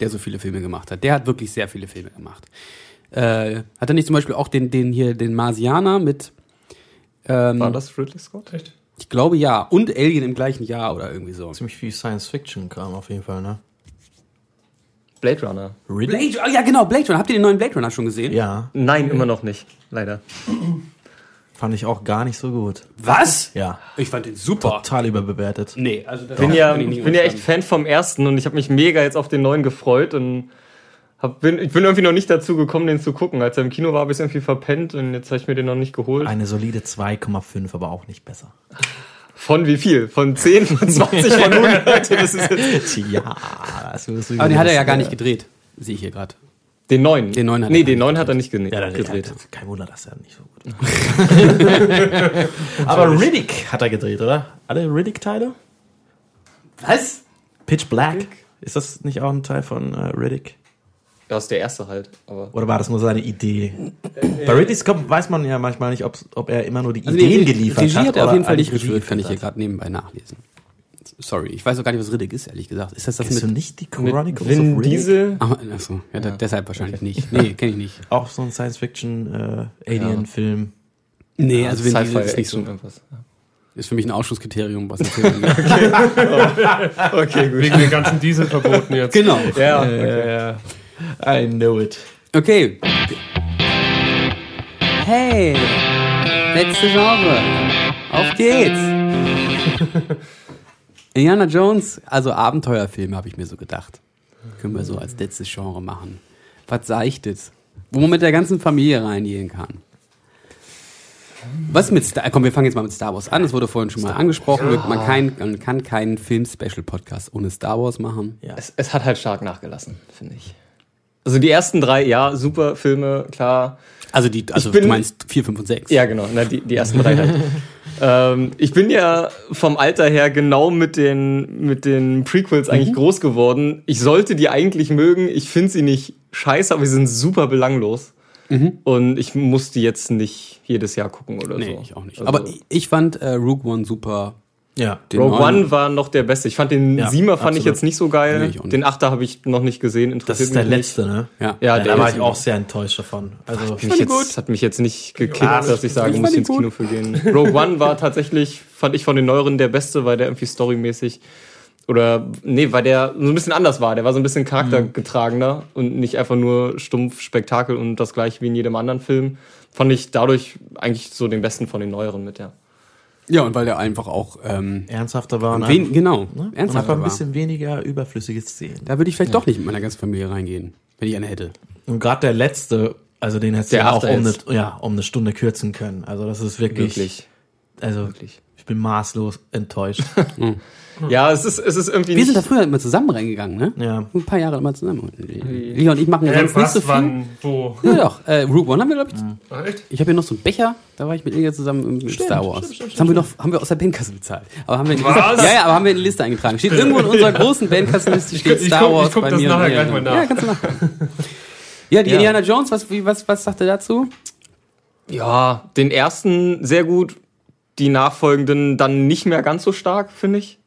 der so viele Filme gemacht hat. Der hat wirklich sehr viele Filme gemacht. Äh, hat er nicht zum Beispiel auch den, den hier, den Marsianer mit, ähm, War das Ridley Scott? Echt? ich glaube ja, und Alien im gleichen Jahr oder irgendwie so. Ziemlich viel Science-Fiction kam auf jeden Fall, ne? Blade Runner. Blade, oh ja genau, Blade Runner. Habt ihr den neuen Blade Runner schon gesehen? Ja, Nein, immer noch nicht. Leider. fand ich auch gar nicht so gut. Was? Ja, Ich fand den super. total überbewertet. Nee, also das bin ja, bin ich bin ja echt. Fan vom ersten und ich habe mich mega jetzt auf den neuen gefreut und hab, bin, ich bin irgendwie noch nicht dazu gekommen, den zu gucken. Als er im Kino war, habe ich irgendwie verpennt und jetzt habe ich mir den noch nicht geholt. Eine solide 2,5, aber auch nicht besser. Von wie viel? Von 10, von 20, von 100? Das ist jetzt Ja, das du Aber den hat er ja gar äh, nicht gedreht. Sehe ich hier gerade. den neuen. Den neuen hat nee, er den neuen nicht hat er nicht gene- Ja, dann, gedreht. Ja, kein Wunder, dass er nicht so gut aber Riddick hat er gedreht, oder? Alle Riddick-Teile? Was? Pitch Black? Ist das nicht auch ein Teil von äh, Riddick? Ja, ist der erste halt. Aber Oder war das nur seine Idee? Bei Ridley Scott weiß man ja manchmal nicht, ob, ob er immer nur die Also Ideen nee, geliefert Regie hat. hat er auf jeden Fall nicht geführt, kann ich hier gerade nebenbei nachlesen. Sorry, ich weiß auch gar nicht, was Riddick ist, ehrlich gesagt. Ist das das Kennst du mit... nicht die Chronicles Vin of Riddick? Diesel. Ah, achso, ja, da- deshalb wahrscheinlich nicht. Nee, kenne ich nicht. Auch so ein Science-Fiction-Alien-Film. Nee, also wenn Sci-Fi Diesel ist nicht so. Irgendwas. Ist für mich ein Ausschlusskriterium, was ein Film angeht. Okay, gut. Wegen den ganzen Dieselverboten jetzt. Genau. Ja, Äh, I know it. Okay. Hey, letzte Genre. Auf geht's. Indiana Jones, also Abenteuerfilme, habe ich mir so gedacht. Können wir so als letztes Genre machen. Was Seichtes. Wo man mit der ganzen Familie reingehen kann. Was mit Star Komm, wir fangen jetzt mal mit Star Wars an. Das wurde vorhin schon mal angesprochen. Man, kann, man kann keinen Film-Special-Podcast ohne Star Wars machen. Es, es hat halt stark nachgelassen, finde ich. Also die ersten drei, ja, super Filme, klar. Also, die, also bin- du meinst 4, 5 und 6. Ja, genau, na, die, die ersten drei halt. ähm, ich bin ja vom Alter her genau mit den, mit den Prequels eigentlich groß geworden. Ich sollte die eigentlich mögen. Ich finde sie nicht scheiße, aber sie sind super belanglos. Und ich muss die jetzt nicht jedes Jahr gucken oder Nee, so. ich auch nicht. Also, Aber ich, ich fand äh, Rogue One super. Ja. Den Rogue neuen- One war noch der beste. Ich fand den Ja, Siemer fand ich absolut. jetzt nicht so geil. Nee, ich den Achter habe ich noch nicht gesehen. Das Interessiert ist der mich nicht. letzte, ne? Ja, Ja, Ja, der da war ich auch sehr enttäuscht davon. Also, mich jetzt, hat mich jetzt nicht gekickt, Ja, dass ich sage, ich muss ins Kino für gehen. Rogue One war tatsächlich, fand ich von den neueren der beste, weil der irgendwie storymäßig oder nee, weil der so ein bisschen anders war. Der war so ein bisschen charaktergetragener und nicht einfach nur stumpf Spektakel und das gleiche wie in jedem anderen Film. Fand ich dadurch eigentlich so den besten von den neueren mit, ja. Ja, und weil der einfach auch ähm, ernsthafter war und, wen, genau, ne? und ernsthaft einfach ein war. bisschen weniger überflüssige Szenen. Da würde ich vielleicht doch nicht mit meiner ganzen Familie reingehen, wenn ich eine hätte. Und gerade der letzte, also den hättest du ja auch um eine, ja, um eine Stunde kürzen können. Also das ist wirklich, Wirklich. also Wirklich. ich bin maßlos enttäuscht. Ja, es ist, es ist irgendwie Wir sind da nicht, früher immer zusammen reingegangen, ne? ja. Ein paar Jahre immer zusammen. Leon und ich machen Äh, sonst nicht was, so viel. wann, wo? Ja, doch. Äh, Rogue One haben wir, glaube ich. Ah, echt? Ich habe hier noch so einen Becher, da war ich mit Ilja zusammen mit Star Wars. das haben wir noch, haben wir aus der Bandkasse bezahlt. Aber haben wir in die Was? Liste, ja, ja, aber haben wir in die Liste eingetragen. Steht irgendwo in unserer großen Bandkassenliste steht ich Star guck- ich Wars guck bei das mir. nachher gleich mal nach. Ja, kannst du machen. Ja, die Ja. Indiana Jones, was, wie, was, was sagt er dazu? ja, den ersten sehr gut, die nachfolgenden dann nicht mehr ganz so stark, finde ich.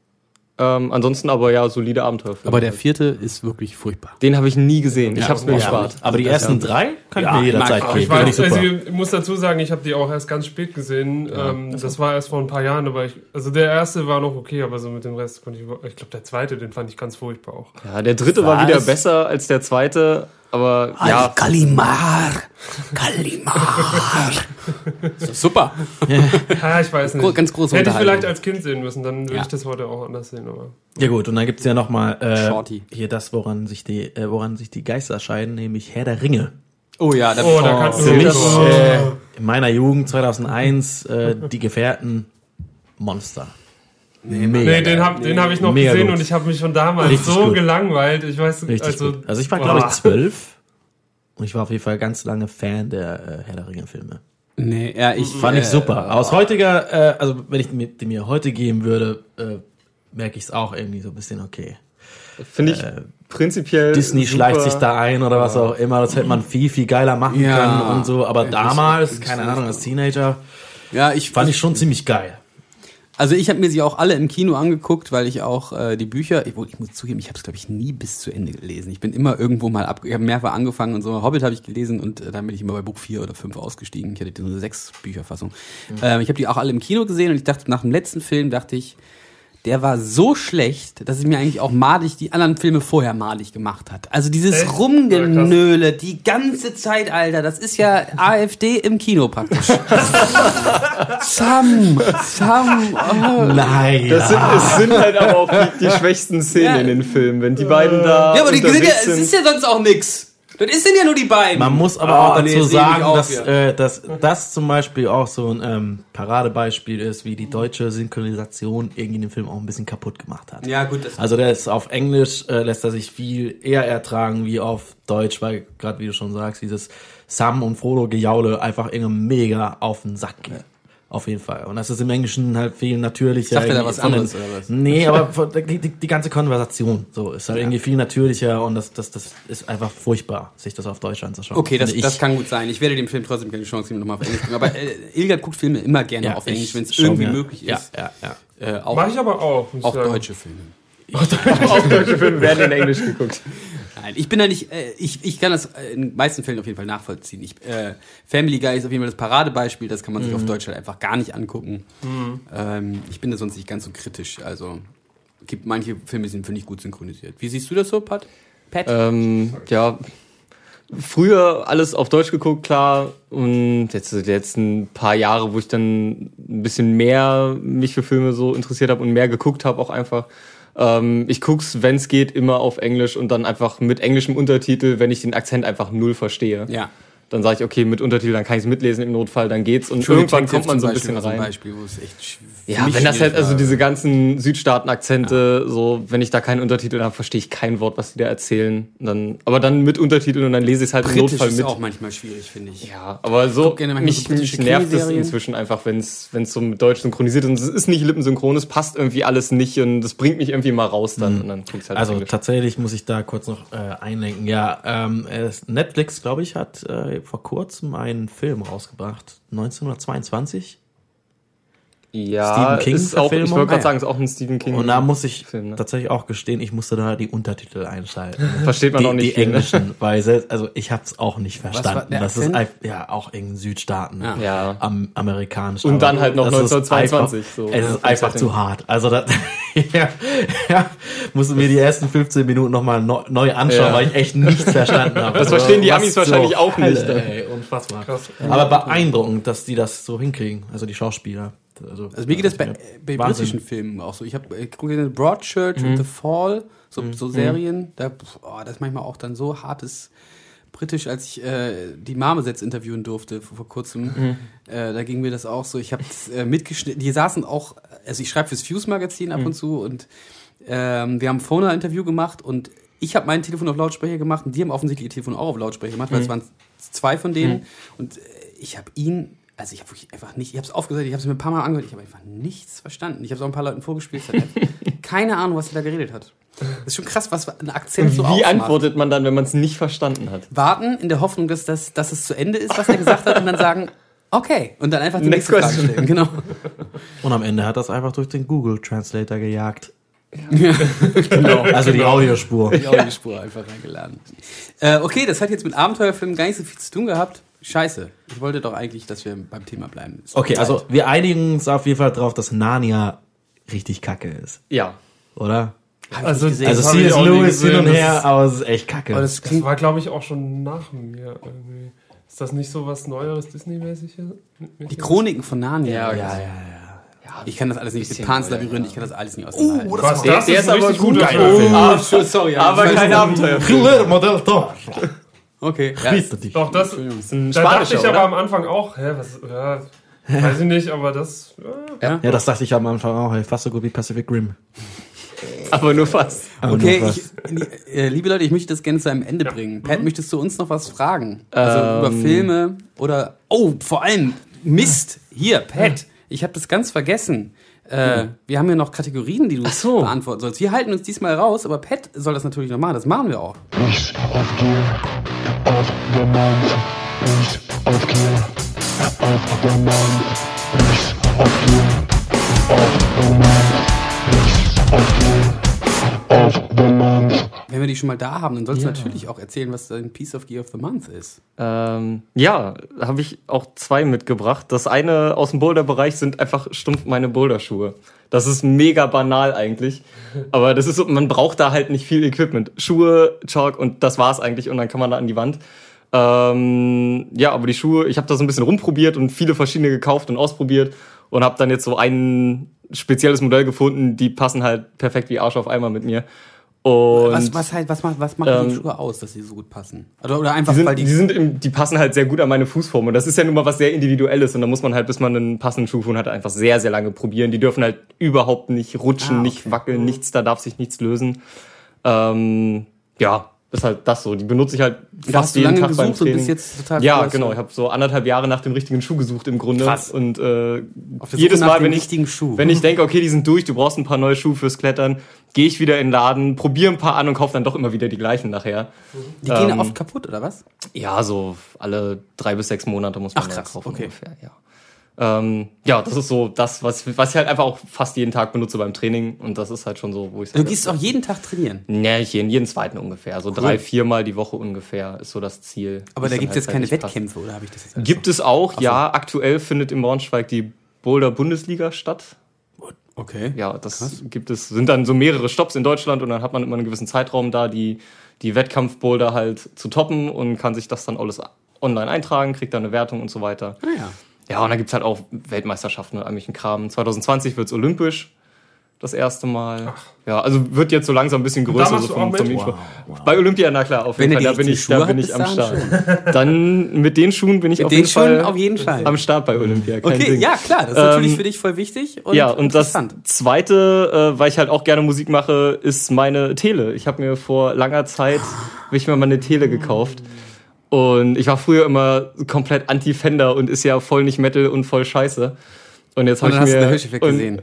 Ähm, ansonsten aber ja, solide Abenteuerfilme. Aber der vierte ist wirklich furchtbar. Den habe ich nie gesehen. Ich Ja, habe es mir ja. gespart. Aber die ersten drei kann Ja, ich mir jederzeit geben. Ich, war, ich also ich muss dazu sagen, ich habe die auch erst ganz spät gesehen. ähm, das war erst vor ein paar Jahren, aber ich, also der erste war noch okay, aber so mit dem Rest konnte ich, ich glaube der zweite, den fand ich ganz furchtbar auch. Ja, der dritte war Was? wieder besser als der zweite, Aber ja, Kalimar. Kalimar. Super. Ja, ich weiß nicht. Ganz große Hätte ich vielleicht als Kind sehen müssen, dann würde Ja. ich das heute auch anders sehen. Aber Ja gut, und dann gibt's ja noch mal äh, Shorty. hier das, woran sich die, äh, woran sich die Geister scheiden, nämlich Herr der Ringe. Oh ja, da, oh, da kannst du Für mich oh. äh, in meiner Jugend 2001 äh, die Gefährten Monster. Mega Nee, den habe den hab ich noch Mega gesehen gut. und ich habe mich schon damals Richtig so gut. gelangweilt. Ich weiß, Richtig also, gut. Also ich war, glaube ich, zwölf. Und ich war auf jeden Fall ganz lange Fan der äh, Herr der Ringe-Filme. nee, ja, ich Fand ich äh, super. Aus heutiger, äh, also wenn ich mir, die mir heute geben würde, äh, merke ich es auch irgendwie so ein bisschen okay. finde ich prinzipiell. Disney super. schleicht sich da ein oder was auch immer. Das hätte man viel, viel geiler machen Ja. können und so. Aber Ja, damals, keine Ahnung, als Teenager, Ja, ich fand ich schon ziemlich geil. Also ich habe mir sie auch alle im Kino angeguckt, weil ich auch äh, die Bücher, ich, ich muss zugeben, ich habe es glaube ich nie bis zu Ende gelesen. Ich bin immer irgendwo mal ab, ich habe mehrfach angefangen und so. Hobbit habe ich gelesen und äh, dann bin ich immer bei Buch 4 oder 5 ausgestiegen. Ich hatte so eine sechs Bücherfassung. Ähm, ich habe die auch alle im Kino gesehen und ich dachte nach dem letzten Film dachte ich, der war so schlecht, dass es mir eigentlich auch madig die anderen Filme vorher madig gemacht hat. Also dieses Echt? Rumgenöle die ganze Zeit, Alter, das ist ja AfD im Kino praktisch. Sam, Sam, oh. Nein. Das sind, es sind halt aber auch die, die schwächsten Szenen Ja. in den Filmen, wenn die beiden da. Ja, aber die sind ja, es ist ja sonst auch nix. Das ist denn ja nur die beiden. Man muss aber Ah, auch nee, dazu ich sagen, auf dass, äh, dass das zum Beispiel auch so ein ähm, Paradebeispiel ist, wie die deutsche Synchronisation irgendwie den Film auch ein bisschen kaputt gemacht hat. Ja, gut, das Also der ist auf Englisch, äh, lässt er sich viel eher ertragen wie auf Deutsch, weil gerade wie du schon sagst, dieses Sam und Frodo Gejaule einfach irgendwie mega auf den Sack geht. Auf jeden Fall. Und das ist im Englischen halt viel natürlicher. Sagt er da was den- anderes, oder was? Nee, aber die, die, die ganze Konversation so ist halt irgendwie viel natürlicher und das, das, das ist einfach furchtbar, sich das auf Deutsch anzuschauen. Okay, das, das kann gut sein. Ich werde dem Film trotzdem keine Chance geben, nochmal auf Englisch zu gucken. Aber äh, Ilgard guckt Filme immer gerne auf Englisch, wenn es irgendwie mir- möglich ja, ist. Ja, ja. Äh, auch Mach ich aber auch. auch sagen. deutsche Filme. Auch deutsche Filme werden in Englisch geguckt. Nein, ich bin da nicht, äh, ich, ich kann das äh, in den meisten Fällen auf jeden Fall nachvollziehen. Ich, äh, Family Guy ist auf jeden Fall das Paradebeispiel, das kann man sich auf Deutsch halt einfach gar nicht angucken. Ähm, ich bin da sonst nicht ganz so kritisch. Also gibt manche Filme, die sind, finde ich, gut synchronisiert. Wie siehst du das so, Pat? Pat? Ähm, ja, früher alles auf Deutsch geguckt, klar. Und jetzt die letzten paar Jahre, wo ich dann ein bisschen mehr mich für Filme so interessiert habe und mehr geguckt habe, auch einfach. Ähm, ich guck's, wenn es geht, immer auf Englisch und dann einfach mit englischem Untertitel, wenn ich den Akzent einfach null verstehe. ja. Dann sage ich, okay, mit Untertitel, dann kann ich es mitlesen im Notfall, dann geht's. Und irgendwann kommt man so ein bisschen Beispiel war rein. Beispiel, wo es echt Ja, wenn das halt, also diese ganzen Südstaaten-Akzente, so, wenn ich da keinen Untertitel habe, verstehe ich kein Wort, was die da erzählen. Dann, aber dann mit Untertiteln und dann lese ich es halt im Britisch Notfall ist mit. auch manchmal schwierig, finde ich. Ja, aber so, mich, so mich nervt es inzwischen einfach, wenn es so mit Deutsch synchronisiert ist und es ist nicht lippensynchron, es passt irgendwie alles nicht und das bringt mich irgendwie mal raus dann und dann guck ich's halt Also tatsächlich muss ich da kurz noch äh, einlenken. Ja, ähm, Netflix, glaube ich, hat äh, vor kurzem einen Film rausgebracht. 1922. Ja, Stephen King ist auch, ich wollte Ah, gerade ja. sagen, ist auch ein Stephen King. Und da muss ich Film, ne? tatsächlich auch gestehen, ich musste da die Untertitel einschalten. Versteht man die, auch nicht Die viel, ne? englischen, weil selbst, also ich habe es auch nicht verstanden. das ist ja auch in Südstaaten, Ja. Ja. am, amerikanisch. Und dann halt noch das ist 1922, Einfach, so. es Ja, ist einfach zu hart. Also das, ja, ja, musste mir die ersten 15 Minuten nochmal neu, neu anschauen, Ja. weil ich echt nichts verstanden habe. Das verstehen die Amis wahrscheinlich auch nicht, Hölle, ne? Ey, unfassbar. Krass. Aber beeindruckend, dass die das so hinkriegen. Also die Schauspieler. Also, Also mir geht das bei, bei Wahnsinn. britischen Filmen auch so. Ich habe Broadchurch und The Fall, so, so Serien. Da, oh, das ist manchmal auch dann so hartes Britisch, als ich äh, die Marmosets interviewen durfte vor, vor kurzem. Äh, da ging mir das auch so. Ich habe äh, mitgeschnitten. Die saßen auch, also ich schreibe fürs Fuse-Magazin ab und zu und ähm, wir haben ein Phoner-Interview gemacht und ich habe mein Telefon auf Lautsprecher gemacht und die haben offensichtlich ihr Telefon auch auf Lautsprecher gemacht, weil es waren zwei von denen. Und äh, ich habe ihn, also ich habe wirklich einfach nicht, ich habe es aufgesagt, ich habe es mir ein paar Mal angehört, ich habe einfach nichts verstanden. Ich habe es auch ein paar Leuten vorgespielt, keine Ahnung, was er da geredet hat. Das ist schon krass, was ein Akzent so Wie ausmacht. antwortet man dann, wenn man es nicht verstanden hat? Warten in der Hoffnung, dass, das, dass es zu Ende ist, was er gesagt hat und dann sagen, okay. Und dann einfach die Next nächste Frage question. stellen. Genau. Und am Ende hat das einfach durch den Google Translator gejagt. genau. Also die Audiospur. Die Audiospur einfach reingeladen. Äh, okay, das hat jetzt mit Abenteuerfilmen gar nicht so viel zu tun gehabt. Scheiße. Ich wollte doch eigentlich, dass wir beim Thema bleiben. Okay, also wir einigen uns auf jeden Fall drauf, dass Narnia richtig kacke ist, Ja. oder? Also. Also C.S. Lewis hin gesehen. und her, aber es ist echt kacke. Das Das war, glaube ich, auch schon nach mir irgendwie. Ist das nicht so was Neueres Disney-mäßiges? die Chroniken von Narnia. Ja, ja, ja, ja. Ich kann das alles nicht. Pans Labyrinth, ich kann das alles nicht auseinanderhalten. Was, das Der- ist der ein ist aber richtig gut. Ah, schon, sorry. Aber kein Abenteuer. Guillermo del Toro. Okay. Ja, dich. Doch, das, Das ist da ein dachte spanischer, ich aber oder? am Anfang auch, hä, was, ja, weiß ich nicht, aber das, ja. Ja, das dachte ich am Anfang auch. ey, Fast so gut wie Pacific Rim. Aber nur fast. Aber Okay, noch ich, was. äh, liebe Leute, ich möchte das gerne zu einem Ende bringen. Pat, möchtest du uns noch was fragen? Also Ähm. über Filme oder oh, vor allem Mist. Hier, Pat, ich habe das ganz vergessen. Äh, wir haben ja noch Kategorien, die du so. beantworten sollst. Wir halten uns diesmal raus, aber Pat soll das natürlich noch machen. Das machen wir auch. Nicht aufgeben, auf der Mann. Nicht aufgeben, auf der Mann. Nicht aufgeben, auf der Mann. Nicht aufgeben, auf der Mann. Wenn wir die schon mal da haben, dann sollst du natürlich auch erzählen, was dein Piece of Gear of the Month ist. Ähm, ja, habe ich auch zwei mitgebracht. Das eine aus dem Boulder-Bereich sind einfach stumpf meine Boulderschuhe. Das ist mega banal eigentlich. Aber das ist so, man braucht da halt nicht viel Equipment. Schuhe, Chalk und das war's eigentlich und dann kann man da an die Wand. Ähm, ja, aber die Schuhe, ich habe da so ein bisschen rumprobiert und viele verschiedene gekauft und ausprobiert und habe dann jetzt so ein spezielles Modell gefunden, die passen halt perfekt wie Arsch auf Eimer mit mir. Und Was, was, halt, was, macht, was machen die Ähm, Schuhe aus, dass sie so gut passen? Oder, oder einfach, die sind, weil die, die. sind im, die passen halt sehr gut an meine Fußform. Und das ist ja nun mal was sehr Individuelles. Und da muss man halt, bis man einen passenden Schuhfuß hat, einfach sehr, sehr lange probieren. Die dürfen halt überhaupt nicht rutschen, Ah, okay. nicht wackeln, nichts, da darf sich nichts lösen. Ähm, ja, ist halt das so. Die benutze ich halt da hast fast du jeden lange Tag beim gesucht und Training. bist jetzt total ja, froh, dass genau. Ich habe so anderthalb Jahre nach dem richtigen Schuh gesucht im Grunde. Krass. Und äh, jedes Mal, wenn ich, wenn ich denke, okay, die sind durch, du brauchst ein paar neue Schuhe fürs Klettern, gehe ich wieder in den Laden, probiere ein paar an und kaufe dann doch immer wieder die gleichen nachher. Die gehen ähm, oft kaputt, oder was? Ja, so alle drei bis sechs Monate muss man Ach, krass, kaufen okay. ungefähr, ja. Ähm, ja, das ist so das, was, was ich halt einfach auch fast jeden Tag benutze beim Training und das ist halt schon so, wo ich Du gehst auch jeden Tag trainieren. Nee, ich jeden, jeden zweiten ungefähr. So drei, viermal die Woche ungefähr ist so das Ziel. Aber da gibt es halt jetzt keine zeitlich passt. Wettkämpfe, oder habe ich das jetzt Gibt es auch, ja. Aktuell findet in Braunschweig die Boulder Bundesliga statt. Okay. Ja, das gibt es, sind dann so mehrere Stops in Deutschland und dann hat man immer einen gewissen Zeitraum da, die, die Wettkampfboulder halt zu toppen und kann sich das dann alles online eintragen, kriegt dann eine Wertung und so weiter. Ah, ja. Ja, und dann gibt's halt auch Weltmeisterschaften und möglichen Kram. 2020 wird's olympisch. Das erste Mal. Ja, also wird jetzt so langsam ein bisschen größer. So du auch mit? Info- Bei Olympia, na klar, auf Wenn jeden Fall. Da bin ich, da bin ich am Start. Dann mit den Schuhen bin ich auf Den jeden Fall auf jeden Fall. am Start bei Olympia. Kein Okay, Ding. ja klar, das ist natürlich Ähm, für dich voll wichtig und ja, und das zweite, äh, weil ich halt auch gerne Musik mache, ist meine Tele. Ich habe mir vor langer Zeit hab ich mir mal eine Tele gekauft. Und ich war früher immer komplett anti-Fender und ist ja voll nicht Metal und voll scheiße. Und jetzt habe ich hast du mir den Hirscheffekt und- gesehen.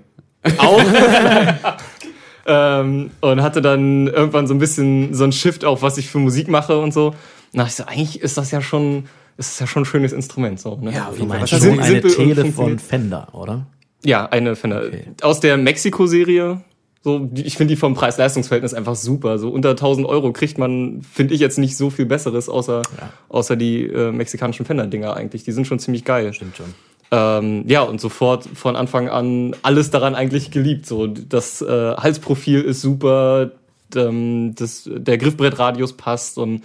auch ähm, und hatte dann irgendwann so ein bisschen so ein Shift auf, was ich für Musik mache und so. Und da dachte ich so, eigentlich ist das ja schon, ist das ja schon ein schönes Instrument. So, ne? Ja, auf Du jeden Fall. schon eine Tele von. Fender, oder? Ja, eine Fender. Okay. Aus der Mexiko-Serie. So, ich finde die vom Preis-Leistungs-Verhältnis einfach super. So unter 1000 Euro kriegt man, finde ich jetzt nicht so viel Besseres, außer, außer die äh, mexikanischen Fender-Dinger eigentlich. Die sind schon ziemlich geil. Stimmt schon. Ähm, ja, und sofort von Anfang an alles daran eigentlich geliebt. So, das äh, Halsprofil ist super, ähm, das, der Griffbrettradius passt und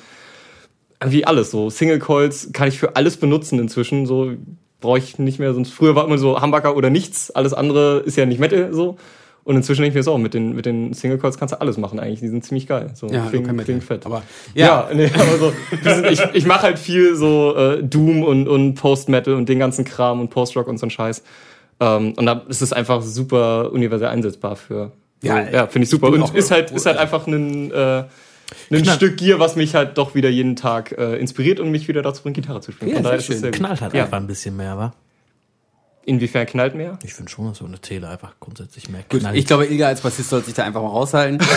irgendwie alles. So Single Coils kann ich für alles benutzen inzwischen. So brauche ich nicht mehr. Sonst früher war immer so Hamburger oder nichts. Alles andere ist ja nicht Metal so. Und inzwischen denke ich mir so, mit den, mit den Single Coils kannst du alles machen eigentlich. Die sind ziemlich geil. So, Ja, klingt, klingt fett. Aber Ja, ja, nee, aber so, sind, ich, ich mache halt viel so äh, Doom und, und Post-Metal und den ganzen Kram und Post-Rock und so ein Scheiß. Ähm, und da ist es einfach super universell einsetzbar für. Ja, ja, finde ich super. bin Und ist halt, ist halt einfach ein, äh, ein Knall. Stück Gear, was mich halt doch wieder jeden Tag äh, inspiriert und mich wieder dazu bringt, Gitarre zu spielen. Ja, Von daher sehr ist es. Knallt halt ja. einfach ein bisschen mehr, wa? Inwiefern knallt mehr? Ich finde schon, dass so eine Tele einfach grundsätzlich mehr gut, knallt. ich glaube, Ilga als Bassist sollte sich da einfach mal raushalten.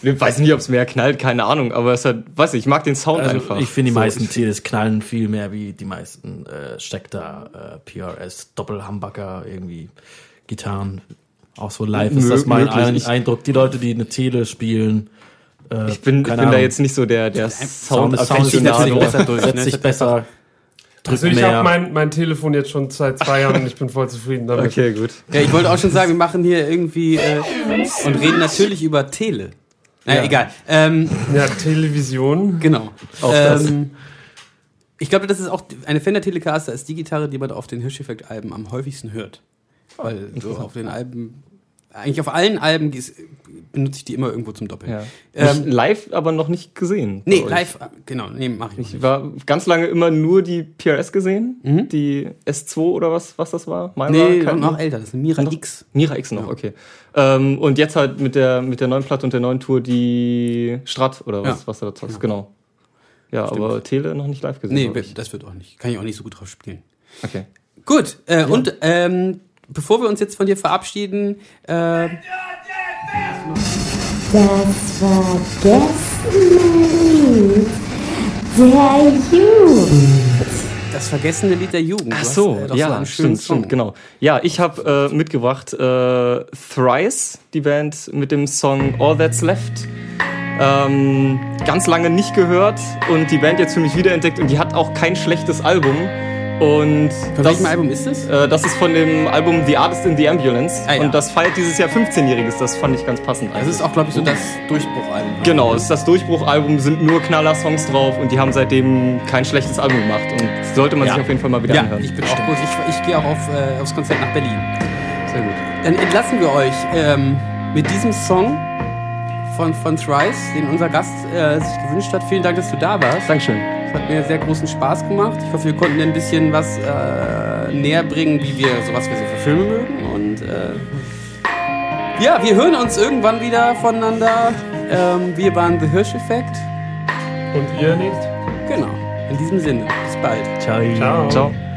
Ich weiß nicht, ob es mehr knallt, keine Ahnung, aber es hat, weiß ich, ich mag den Sound also, einfach. ich finde die So, meisten Teles knallen viel mehr wie die meisten äh, Steckter, äh, PRS, Doppelhamburger, irgendwie Gitarren. Auch so live ist das mein möglich. Ein Eindruck. Die Leute, die eine Tele spielen, äh, Ich bin, ich bin da jetzt nicht so der, der Sound, Sound ist setzt sich besser durch, setzt ne? sich besser. Also ich habe mein, mein Telefon jetzt schon seit zwei Jahren und ich bin voll zufrieden damit. Okay, gut. Ja, ich wollte auch schon sagen, wir machen hier irgendwie äh, und reden natürlich über Tele. Naja, Ja. egal. Ähm, Ja, Television. genau. Auch das. ähm, ich glaube, das ist auch eine Fender Telecaster ist die Gitarre, die man auf den Hirscheffekt-Alben am häufigsten hört. Weil so auf den Alben, eigentlich auf allen Alben benutze ich die immer irgendwo zum Doppeln. Ja. Ähm, Nicht live, aber noch nicht gesehen. Nee, euch. live, genau, nee, mach ich, noch Ich nicht. war ganz lange immer nur die PRS gesehen, die S2 oder was, was das war? Mhm. Nee, Kein- noch älter, das ist eine Mira Noch? X. Mira X noch, okay. Ähm, und jetzt halt mit der, mit der neuen Platte und der neuen Tour die Strat oder was, Ja. was du da zockst, genau. Ja, aber Tele noch nicht live gesehen. Nee, das wird auch nicht. Kann ich auch nicht so gut drauf spielen. Okay. Gut, äh, und ähm, bevor wir uns jetzt von dir verabschieden, äh, Das vergessene Lied der Jugend. das vergessene Lied der Jugend. Ach hast, so, äh, doch ja, so stimmt, stimmt, genau. Ja, ich habe äh, mitgebracht äh, Thrice, die Band mit dem Song All That's Left. Ähm, ganz lange nicht gehört und die Band jetzt für mich wiederentdeckt und die hat auch kein schlechtes Album. Und Von das, welchem Album ist es? Äh, das ist von dem Album The Artist in the Ambulance Ah, ja. und das feiert dieses Jahr 15-jähriges. Das fand ich ganz passend. Das eigentlich. ist auch, glaube ich, so das Durchbruchalbum. Genau, es ist das Durchbruchalbum, sind nur Knaller-Songs drauf und die haben seitdem kein schlechtes Album gemacht und sollte man Ja. sich auf jeden Fall mal wieder Ja, anhören. ich bin auch groß. Ich, ich gehe auch auf, äh, aufs Konzert nach Berlin. Sehr gut. Dann entlassen wir euch ähm, mit diesem Song von, von Thrice, den unser Gast äh, sich gewünscht hat. Vielen Dank, dass du da warst. Dankeschön. Es hat mir sehr großen Spaß gemacht. Ich hoffe, wir konnten ein bisschen was äh, näher bringen, wie wir sowas wir so für Filme mögen. Und äh, ja, wir hören uns irgendwann wieder voneinander. Ähm, wir waren The Hirsch Effekt. Und ihr nicht? Genau. In diesem Sinne. Bis bald. Ciao. Ciao. Ciao.